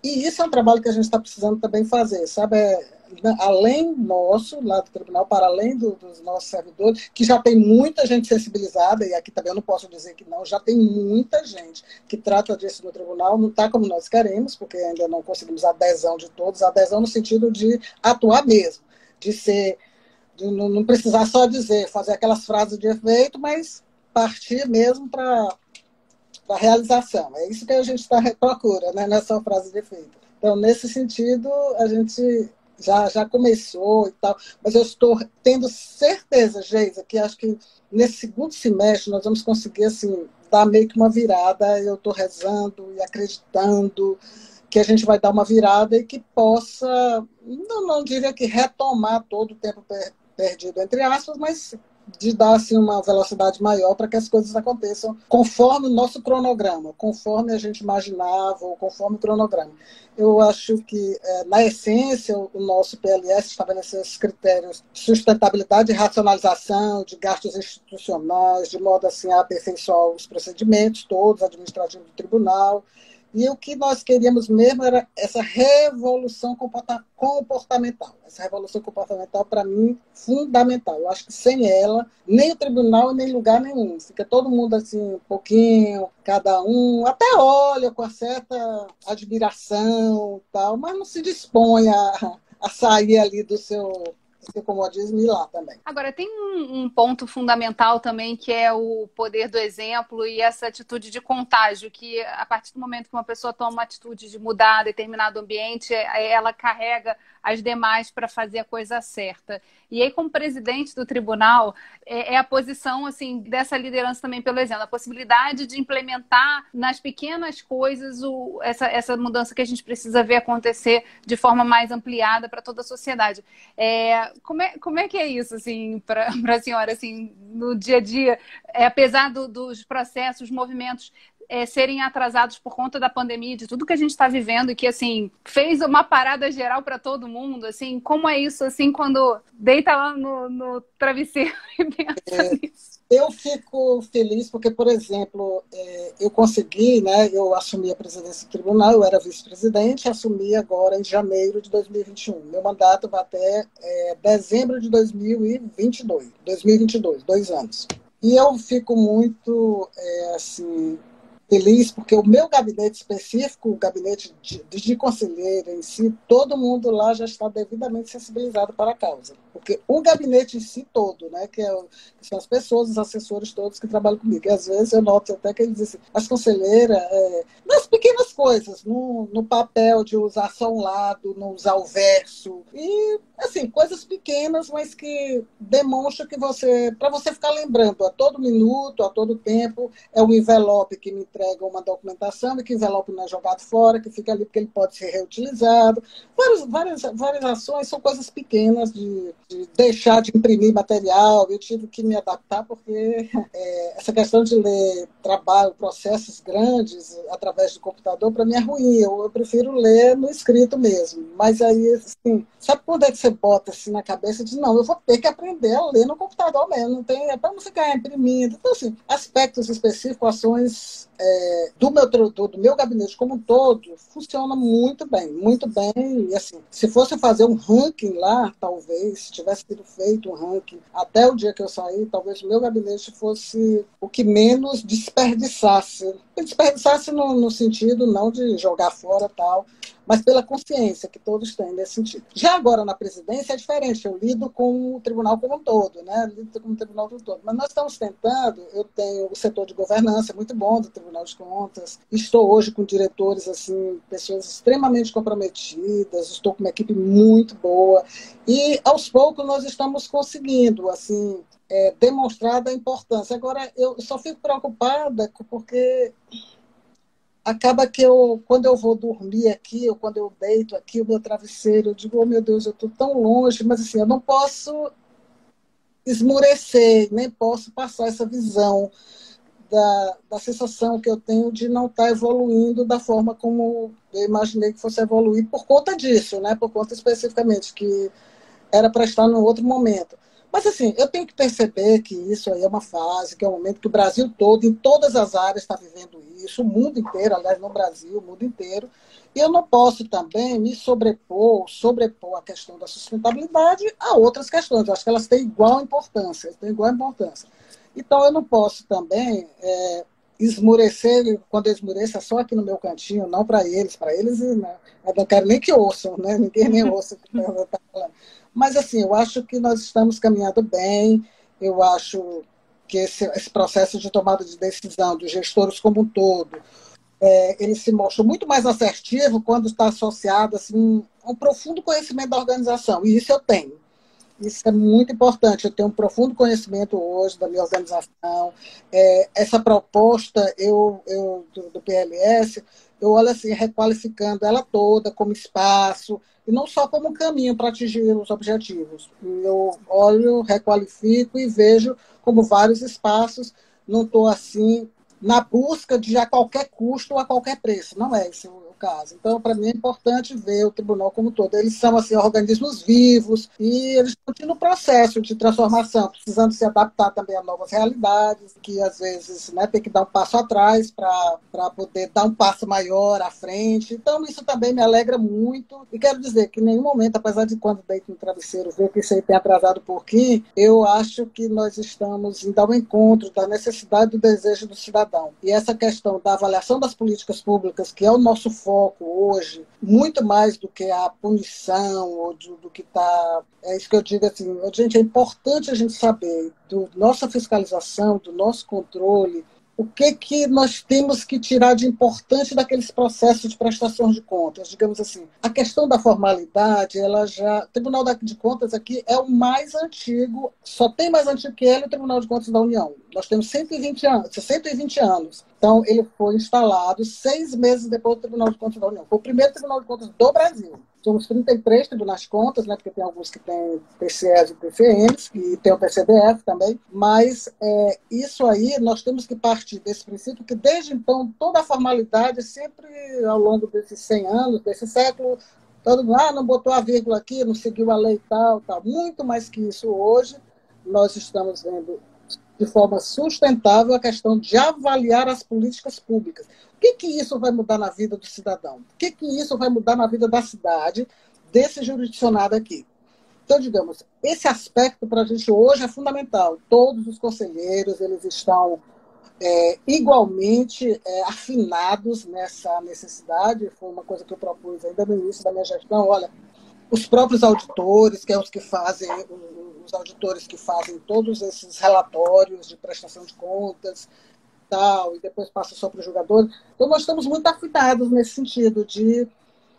E isso é um trabalho que a gente está precisando também fazer, sabe? É, além nosso, lá do tribunal, para além do, dos nossos servidores, que já tem muita gente sensibilizada, e aqui também eu não posso dizer que não, já tem muita gente que trata disso no tribunal, não está como nós queremos, porque ainda não conseguimos adesão de todos, adesão no sentido de atuar mesmo, de ser de não precisar só dizer, fazer aquelas frases de efeito, mas partir mesmo para a realização. É isso que a gente está procura, né? não é só frase de efeito. Então, nesse sentido, a gente já, já começou e tal, mas eu estou tendo certeza, Geisa, que acho que nesse segundo semestre nós vamos conseguir assim, dar meio que uma virada. Eu estou rezando e acreditando que a gente vai dar uma virada e que possa, não, não diria que retomar todo o tempo perdido, entre aspas, mas de dar assim, uma velocidade maior para que as coisas aconteçam conforme o nosso cronograma, conforme a gente imaginava, ou conforme o cronograma. Eu acho que, é, na essência, o nosso PLS estabeleceu esses critérios de sustentabilidade e racionalização de gastos institucionais, de modo assim, a aperfeiçoar os procedimentos todos administrativos do tribunal, e o que nós queríamos mesmo era essa revolução comportamental. Essa revolução comportamental, para mim, fundamental. Eu acho que sem ela, nem o tribunal, nem lugar nenhum. Fica todo mundo assim, um pouquinho, cada um, até olha com certa admiração tal, mas não se dispõe a, a sair ali do seu esse comodismo ir lá também. Agora, tem um, um, ponto fundamental também que é o poder do exemplo e essa atitude de contágio, que a partir do momento que uma pessoa toma uma atitude de mudar determinado ambiente, ela carrega as demais para fazer a coisa certa. E aí, como presidente do tribunal, é, é, a posição assim dessa liderança também pelo exemplo, a possibilidade de implementar nas pequenas coisas o, essa, essa mudança que a gente precisa ver acontecer de forma mais ampliada para toda a sociedade. É, como, é, como é que é isso assim para a senhora assim no dia a dia? É, apesar do, dos processos, movimentos é, serem atrasados por conta da pandemia, de tudo que a gente está vivendo que assim fez uma parada geral para todo mundo, assim, como é isso assim quando deita lá no, no travesseiro e pensa é, nisso? Eu fico feliz porque, por exemplo, é, eu consegui, né? Eu assumi a presidência do tribunal, eu era vice-presidente, assumi agora em janeiro de 2021. Meu mandato vai até é, dezembro de 2022, 2022, dois anos. E eu fico muito, é, assim, feliz porque o meu gabinete específico, o gabinete de, de conselheiro em si, todo mundo lá já está devidamente sensibilizado para a causa. Porque o gabinete em si todo, né, que, é, que são as pessoas, os assessores todos que trabalham comigo, e às vezes eu noto até que eles dizem, as conselheiras, é, nas pequenas coisas, no, no papel de usar só um lado, não usar o verso, e assim, coisas pequenas, mas que demonstram que você, para você ficar lembrando a todo minuto, a todo tempo, é o envelope que me entrega uma documentação e que o envelope não é jogado fora, que fica ali porque ele pode ser reutilizado. Várias, várias, várias ações são coisas pequenas de de deixar de imprimir material, eu tive que me adaptar, porque é, essa questão de ler trabalho, processos grandes através do computador, para mim é ruim. Eu, eu, prefiro ler no escrito mesmo. Mas aí, assim, sabe quando é que você bota assim na cabeça e diz, não, eu vou ter que aprender a ler no computador mesmo, não tem, é para não ficar imprimindo. Então, assim, aspectos específicos, ações é, do, meu, do, do, meu gabinete como um todo funciona muito bem, muito bem. E assim, se fosse fazer um ranking lá, talvez, tivesse sido feito um ranking até o dia que eu saí, talvez o meu gabinete fosse o que menos desperdiçasse. Desperdiçasse no, no sentido não de jogar fora tal, mas pela consciência que todos têm nesse sentido. Já agora na presidência é diferente, eu lido com o tribunal como um todo, né? lido com o tribunal como um todo. Mas nós estamos tentando, eu tenho o setor de governança muito bom do Tribunal de Contas, estou hoje com diretores, assim, pessoas extremamente comprometidas, estou com uma equipe muito boa, e aos poucos nós estamos conseguindo, assim, é, demonstrar a importância. Agora, eu só fico preocupada porque acaba que eu, quando eu vou dormir aqui, ou quando eu deito aqui, o meu travesseiro, eu digo, oh meu Deus, eu estou tão longe, mas assim, eu não posso esmurecer, nem posso passar essa visão da, da sensação que eu tenho de não estar tá evoluindo da forma como eu imaginei que fosse evoluir por conta disso, né? por conta especificamente que era para estar num outro momento. Mas, assim, eu tenho que perceber que isso aí é uma fase, que é um momento que o Brasil todo, em todas as áreas, está vivendo isso, o mundo inteiro, aliás, no Brasil, o mundo inteiro. E eu não posso também me sobrepor, sobrepor a questão da sustentabilidade a outras questões. Eu acho que elas têm igual importância, têm igual importância. Então, eu não posso também é, esmurecer, quando eu esmureço, é só aqui no meu cantinho, não para eles, para eles, né? eu não quero nem que ouçam, né? ninguém nem ouça o que eu estou falando. Mas, assim, eu acho que nós estamos caminhando bem, eu acho que esse, esse processo de tomada de decisão dos gestores como um todo, é, ele se mostra muito mais assertivo quando está associado assim, a um profundo conhecimento da organização, e isso eu tenho. Isso é muito importante. Eu tenho um profundo conhecimento hoje da minha organização. É, essa proposta eu, eu do, do, PLS, eu olho assim, requalificando ela toda como espaço, e não só como caminho para atingir os objetivos. Eu olho, requalifico e vejo como vários espaços. Não estou assim na busca de a qualquer custo ou a qualquer preço. Não é isso caso. Então, para mim, é importante ver o tribunal como um todo. Eles são assim, organismos vivos e eles continuam no processo de transformação, precisando se adaptar também a novas realidades, que às vezes né, tem que dar um passo atrás para poder dar um passo maior à frente. Então, isso também me alegra muito. E quero dizer que em nenhum momento, apesar de quando deito no travesseiro ver que isso aí tem atrasado um pouquinho, eu acho que nós estamos indo ao encontro da necessidade do desejo do cidadão. E essa questão da avaliação das políticas públicas, que é o nosso foco hoje, muito mais do que a punição ou do, do que está. É isso que eu digo assim, gente, é importante a gente saber do nossa fiscalização, do nosso controle, o que, que nós temos que tirar de importante daqueles processos de prestação de contas, digamos assim. A questão da formalidade, ela já. O Tribunal de Contas aqui é o mais antigo, só tem mais antigo que ele o Tribunal de Contas da União. Nós temos 120 anos, 120 anos. Então, ele foi instalado seis meses depois do Tribunal de Contas da União. Foi o primeiro Tribunal de Contas do Brasil. Somos 33 tribunais de contas, né, porque tem alguns que têm PCS e PCNs, e tem o PCDF também, mas é, isso aí nós temos que partir desse princípio que desde então toda a formalidade sempre ao longo desses 100 anos, desse século, todo mundo, ah, não botou a vírgula aqui, não seguiu a lei tal, tal. Muito mais que isso hoje, nós estamos vendo de forma sustentável a questão de avaliar as políticas públicas. O que, que isso vai mudar na vida do cidadão? O que, que isso vai mudar na vida da cidade, desse jurisdicionado aqui? Então, digamos, esse aspecto para a gente hoje é fundamental. Todos os conselheiros eles estão é, igualmente é, afinados nessa necessidade. Foi uma coisa que eu propus ainda no início da minha gestão. Olha, os próprios auditores, que é os que fazem os auditores que fazem todos esses relatórios de prestação de contas, tal, e depois passa só para os jogadores. Então, nós estamos muito afinados nesse sentido de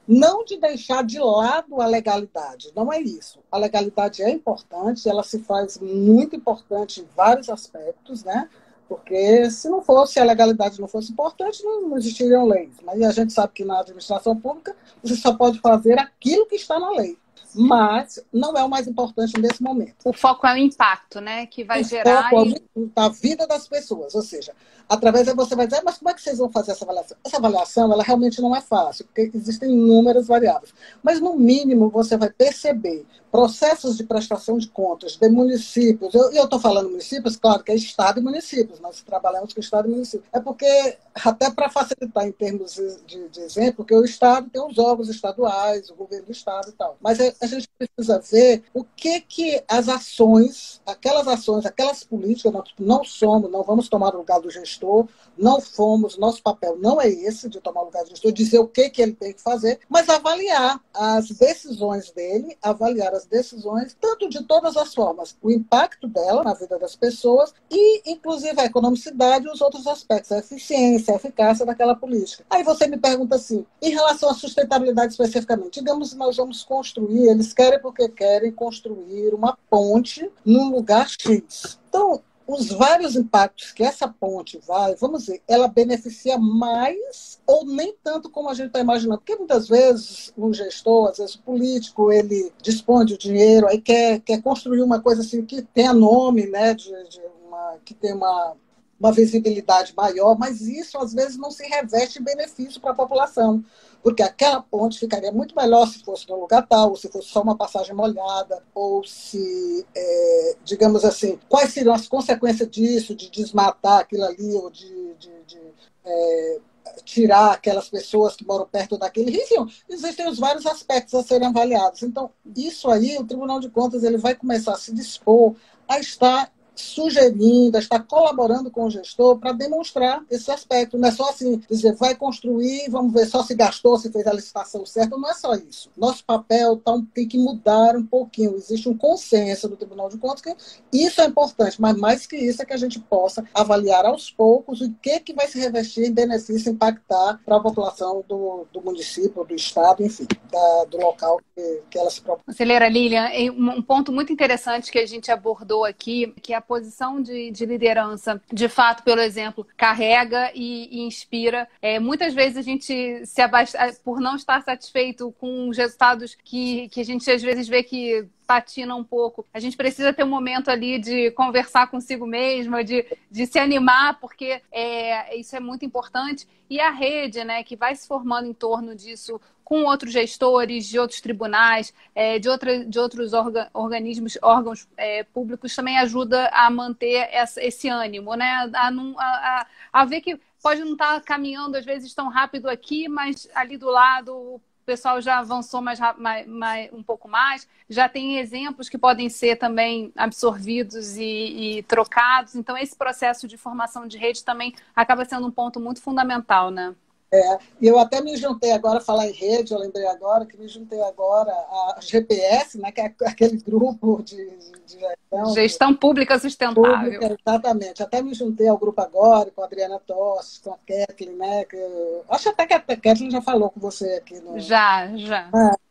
não de deixar de lado a legalidade, não é isso. A legalidade é importante, ela se faz muito importante em vários aspectos, né? Porque se não fosse, a legalidade não fosse importante, não existiriam leis. Mas a gente sabe que na administração pública você só pode fazer aquilo que está na lei. Mas não é o mais importante nesse momento. O foco é o impacto, né? Que vai o gerar. Foco e... é da vida das pessoas, ou seja, através de você vai dizer, mas como é que vocês vão fazer essa avaliação? Essa avaliação, ela realmente não é fácil, porque existem inúmeras variáveis. Mas, no mínimo, você vai perceber processos de prestação de contas de municípios. Eu estou falando municípios, claro que é Estado e municípios, nós trabalhamos com Estado e município. É porque, até para facilitar em termos de, de, exemplo, porque o Estado tem os órgãos estaduais, o governo do Estado e tal. Mas a gente precisa ver o que que as ações, aquelas ações, aquelas políticas, nós não somos, não vamos tomar o lugar do gestor, não fomos, nosso papel não é esse de tomar o lugar do gestor, dizer o que que ele tem que fazer, mas avaliar as decisões dele, avaliar as decisões, tanto de todas as formas, o impacto dela na vida das pessoas e, inclusive, a economicidade e os outros aspectos, a eficiência, a eficácia daquela política. Aí você me pergunta assim, em relação à sustentabilidade especificamente, digamos que nós vamos construir, eles querem porque querem construir uma ponte num lugar X. Então, os vários impactos que essa ponte vai, vamos dizer, ela beneficia mais ou nem tanto como a gente está imaginando. Porque muitas vezes um gestor, às vezes o político, ele dispõe de dinheiro, aí quer, quer construir uma coisa assim que tenha nome, né, de, de uma, que tem uma, uma visibilidade maior, mas isso às vezes não se reveste em benefício para a população porque aquela ponte ficaria muito melhor se fosse no lugar tal, ou se fosse só uma passagem molhada, ou se, é, digamos assim, quais seriam as consequências disso, de desmatar aquilo ali, ou de, de, de é, tirar aquelas pessoas que moram perto daquele rio. Existem os vários aspectos a serem avaliados. Então, isso aí, o Tribunal de Contas ele vai começar a se dispor a estar sugerindo, está colaborando com o gestor para demonstrar esse aspecto. Não é só assim, dizer, vai construir, vamos ver só se gastou, se fez a licitação certa. Não é só isso. Nosso papel tá, tem que mudar um pouquinho. Existe um consenso do Tribunal de Contas que isso é importante, mas mais que isso é que a gente possa avaliar aos poucos o que, que vai se revestir em benefício, impactar para a população do, do município, do estado, enfim, da, do local que, que ela se propõe. Conselheira Lilian, um ponto muito interessante que a gente abordou aqui, que é a posição de, de liderança, de fato, pelo exemplo, carrega e, e inspira. É, muitas vezes a gente se abasta por não estar satisfeito com os resultados que, que a gente às vezes vê que patina um pouco. A gente precisa ter um momento ali de conversar consigo mesma, de, de se animar, porque é, isso é muito importante. E a rede, né, que vai se formando em torno disso, com outros gestores de outros tribunais, é, de, outra, de outros orga, organismos, órgãos é, públicos, também ajuda a manter essa, esse ânimo, né? A, a, a, ver que pode não estar caminhando, às vezes, tão rápido aqui, mas ali do lado o pessoal já avançou mais, mais, mais, um pouco mais, já tem exemplos que podem ser também absorvidos e, e, trocados. Então, esse processo de formação de rede também acaba sendo um ponto muito fundamental, né? É, e eu até me juntei agora, falar em rede, eu lembrei agora que me juntei agora a GPS, né, que é aquele grupo de, de, de gestão. Gestão pública sustentável. Pública, exatamente. Até me juntei ao grupo agora, com a Adriana Tossi, com a Kathleen, né? Que eu, acho até que a Kathleen já falou com você aqui. No, já, já. É,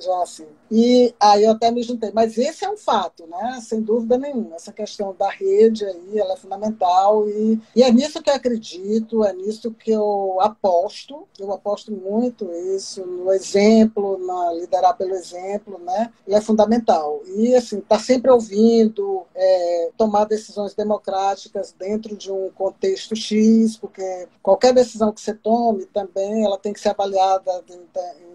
já assim. E aí eu até me juntei. Mas esse é um fato, né? Sem dúvida nenhuma. Essa questão da rede aí, ela é fundamental. E, e é nisso que eu acredito, é nisso que eu aposto. Eu aposto muito isso, no exemplo, na liderar pelo exemplo, né? Ele é fundamental. E, assim, tá sempre ouvindo, é, tomar decisões democráticas dentro de um contexto X, porque qualquer decisão que você tome também, ela tem que ser avaliada em,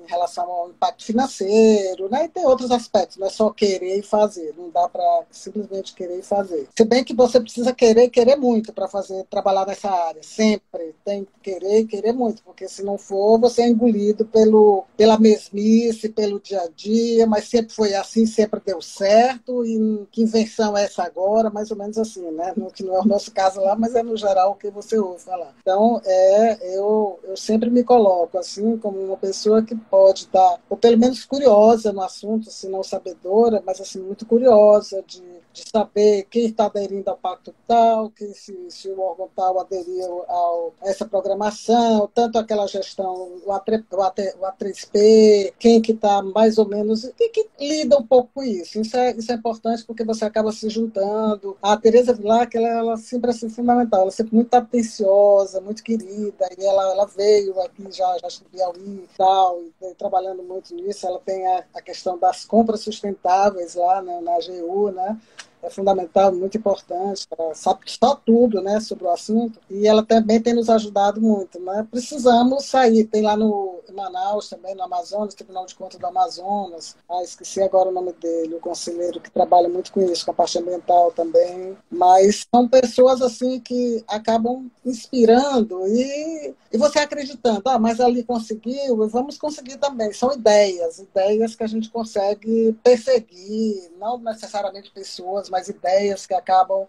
em relação ao impacto financeiro, né? E tem outros aspectos, não é só querer e fazer, não dá para simplesmente querer e fazer. Se bem que você precisa querer, querer muito para fazer trabalhar nessa área, sempre tem que querer e querer muito, porque se não for, você é engolido pelo pela mesmice, pelo dia a dia, mas sempre foi assim, sempre deu certo e que invenção é essa agora, mais ou menos assim, né? No, que não é o nosso caso lá, mas é no geral o que você ouve falar. Então, é, eu, eu sempre me coloco assim como uma pessoa que pode estar, ou pelo menos curiosa no assunto, se não sabedora, mas assim, muito curiosa de de saber quem está aderindo ao pacto tal, que se, se o órgão tal aderiu a essa programação, tanto aquela gestão, o, A3, o, A3P, quem que está mais ou menos, e que lida um pouco com isso. Isso é, isso é importante porque você acaba se juntando. A Tereza Vilar, ela, ela sempre é assim, fundamental, ela é sempre muito atenciosa, muito querida, e ela, ela veio aqui já, já Piauí e tal, e trabalhando muito nisso. Ela tem a, a questão das compras sustentáveis lá né, na AGU, né? É fundamental, muito importante, ela sabe só tudo né, sobre o assunto, e ela também tem nos ajudado muito. Né? Precisamos sair, tem lá no Manaus também, no Amazonas, Tribunal de Contas do Amazonas, ah, esqueci agora o nome dele, o conselheiro que trabalha muito com isso, com a parte ambiental também, mas são pessoas assim que acabam inspirando e, e você acreditando, ah, mas ali conseguiu, vamos conseguir também. São ideias, ideias que a gente consegue perseguir, não necessariamente pessoas, mas ideias que acabam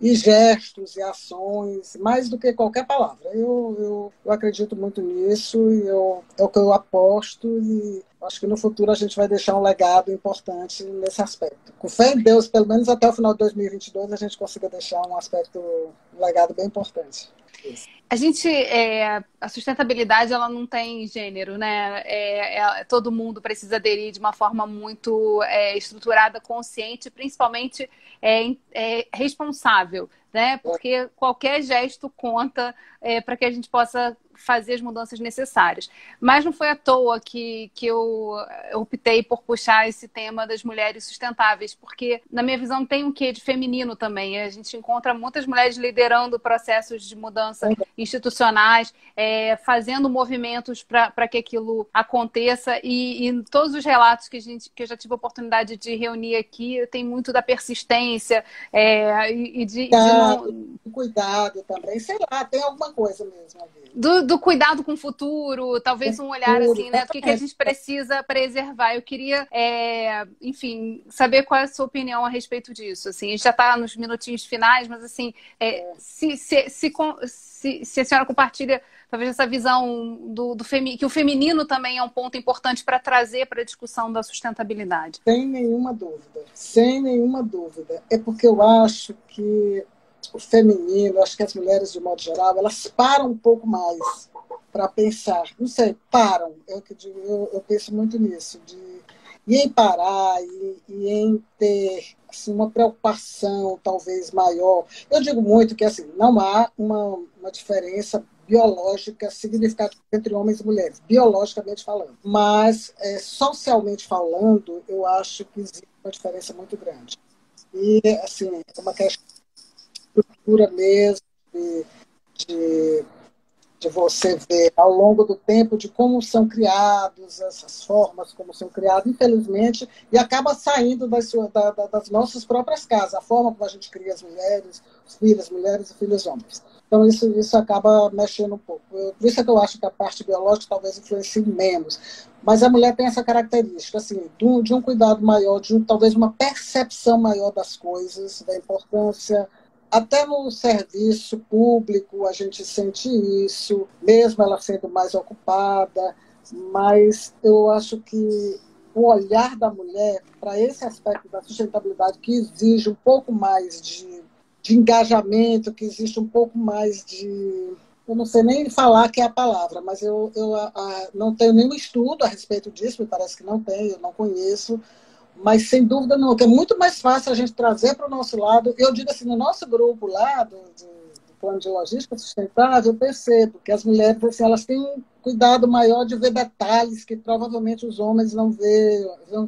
e gestos e ações, mais do que qualquer palavra. Eu, eu, eu acredito muito nisso e eu, é o que eu aposto e acho que no futuro a gente vai deixar um legado importante nesse aspecto. Com fé em Deus, pelo menos até o final de 2022, a gente consiga deixar um aspecto, um legado bem importante. A gente, é, a sustentabilidade, ela não tem gênero, né? É, é, todo mundo precisa aderir de uma forma muito é, estruturada, consciente, principalmente é, é, responsável, né? Porque qualquer gesto conta para que a gente possa fazer as mudanças necessárias. Mas não foi à toa que, que eu, optei por puxar esse tema das mulheres sustentáveis, porque, na minha visão, tem um quê de feminino também. A gente encontra muitas mulheres liderando processos de mudança institucionais, é, fazendo movimentos para que aquilo aconteça. E, e todos os relatos que, a gente, que eu já tive a oportunidade de reunir aqui, tem muito da persistência é, e, e, de, cuidado, de não... cuidado também. Sei lá, tem alguma coisa mesmo. Do, do cuidado com o futuro, talvez um olhar assim, né? Do que, que a gente precisa preservar. Eu queria, é, enfim, saber qual é a sua opinião a respeito disso. Assim, a gente já está nos minutinhos finais, mas assim, é, se, se, se, se, se a senhora compartilha talvez essa visão do, do femi que o feminino também é um ponto importante para trazer para a discussão da sustentabilidade. Sem nenhuma dúvida, sem nenhuma dúvida. É porque eu acho que o feminino, acho que as mulheres, de modo geral, elas param um pouco mais para pensar. Não sei, param. Eu, eu, eu penso muito nisso, de e em parar e, e, em ter assim, uma preocupação talvez maior. Eu digo muito que assim não há uma, uma diferença biológica significativa entre homens e mulheres, biologicamente falando. Mas é, socialmente falando, eu acho que existe uma diferença muito grande. E assim é uma questão estrutura mesmo, de, de, de, você ver ao longo do tempo de como são criados, essas formas, como são criadas, infelizmente, e acaba saindo das, sua, da, das nossas próprias casas, a forma como a gente cria as mulheres, os filhos mulheres e filhos homens. Então, isso, isso acaba mexendo um pouco. Por isso é que eu acho que a parte biológica talvez influencie menos. Mas a mulher tem essa característica, assim, de um, de um cuidado maior, de um, talvez uma percepção maior das coisas, da importância até no serviço público a gente sente isso, mesmo ela sendo mais ocupada, mas eu acho que o olhar da mulher para esse aspecto da sustentabilidade, que exige um pouco mais de, de engajamento, que existe um pouco mais de. Eu não sei nem falar que é a palavra, mas eu, eu a, a, não tenho nenhum estudo a respeito disso, me parece que não tem, eu não conheço, mas sem dúvida não, que é muito mais fácil a gente trazer para o nosso lado. Eu digo assim, no nosso grupo lá do, do, do plano de logística sustentável, eu percebo que as mulheres assim, elas têm um cuidado maior de ver detalhes que provavelmente os homens não veem, não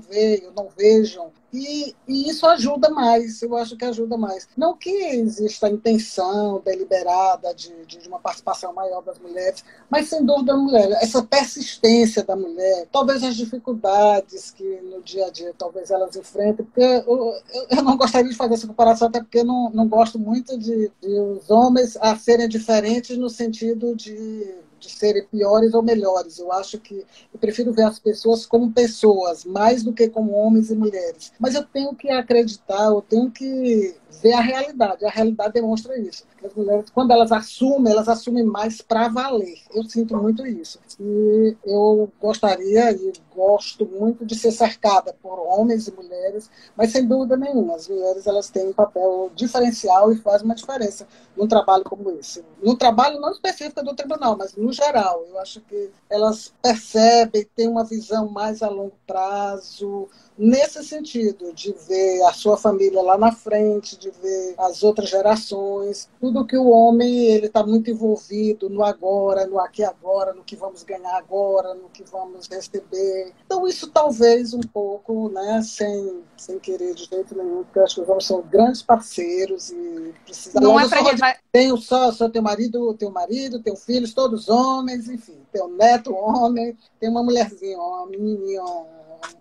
não vejam. E, e, isso ajuda mais, eu acho que ajuda mais. Não que exista a intenção deliberada de, de, uma participação maior das mulheres, mas sem dúvida a mulher, essa persistência da mulher, talvez as dificuldades que no dia a dia talvez elas enfrentem, porque eu, eu, não gostaria de fazer essa comparação, até porque não, não gosto muito de, de os homens a serem diferentes no sentido de de serem piores ou melhores. Eu acho que eu prefiro ver as pessoas como pessoas, mais do que como homens e mulheres. Mas eu tenho que acreditar, eu tenho que ver a realidade. A realidade demonstra isso. As mulheres, quando elas assumem, elas assumem mais para valer. Eu sinto muito isso. E eu gostaria e gosto muito de ser cercada por homens e mulheres, mas sem dúvida nenhuma, as mulheres elas têm um papel diferencial e fazem uma diferença num trabalho como esse. No trabalho não específico do tribunal, mas no geral. Eu acho que elas percebem, têm uma visão mais a longo prazo, nesse sentido, de ver a sua família lá na frente, de ver as outras gerações, tudo que o homem ele está muito envolvido no agora, no aqui agora, no que vamos ganhar agora, no que vamos receber. Então isso talvez um pouco, né, sem, sem querer de jeito nenhum, porque acho que os homens são grandes parceiros e precisam. Não é para tenho só, só teu marido, teu marido, teu filhos, todos homens, enfim, teu neto homem, tem uma mulherzinha, uma menininha,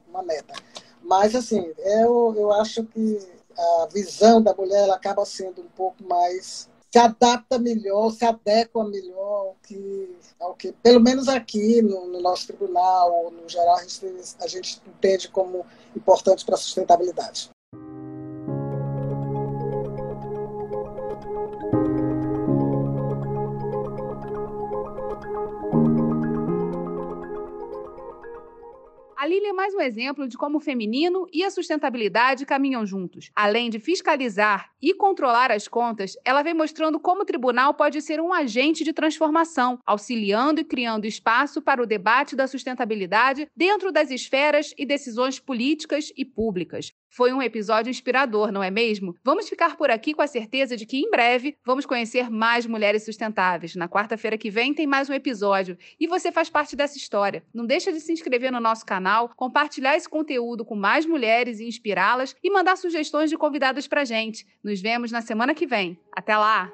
uma neta. Mas, assim, eu, eu acho que a visão da mulher ela acaba sendo um pouco mais. se adapta melhor, se adequa melhor ao que, ao que pelo menos aqui no, no nosso tribunal, no geral, a gente, a gente entende como importante para a sustentabilidade. A Lília é mais um exemplo de como o feminino e a sustentabilidade caminham juntos. Além de fiscalizar e controlar as contas, ela vem mostrando como o tribunal pode ser um agente de transformação, auxiliando e criando espaço para o debate da sustentabilidade dentro das esferas e decisões políticas e públicas. Foi um episódio inspirador, não é mesmo? Vamos ficar por aqui com a certeza de que em breve vamos conhecer mais mulheres sustentáveis. Na quarta-feira que vem tem mais um episódio e você faz parte dessa história. Não deixa de se inscrever no nosso canal, compartilhar esse conteúdo com mais mulheres e inspirá-las e mandar sugestões de convidadas pra gente. Nos vemos na semana que vem. Até lá!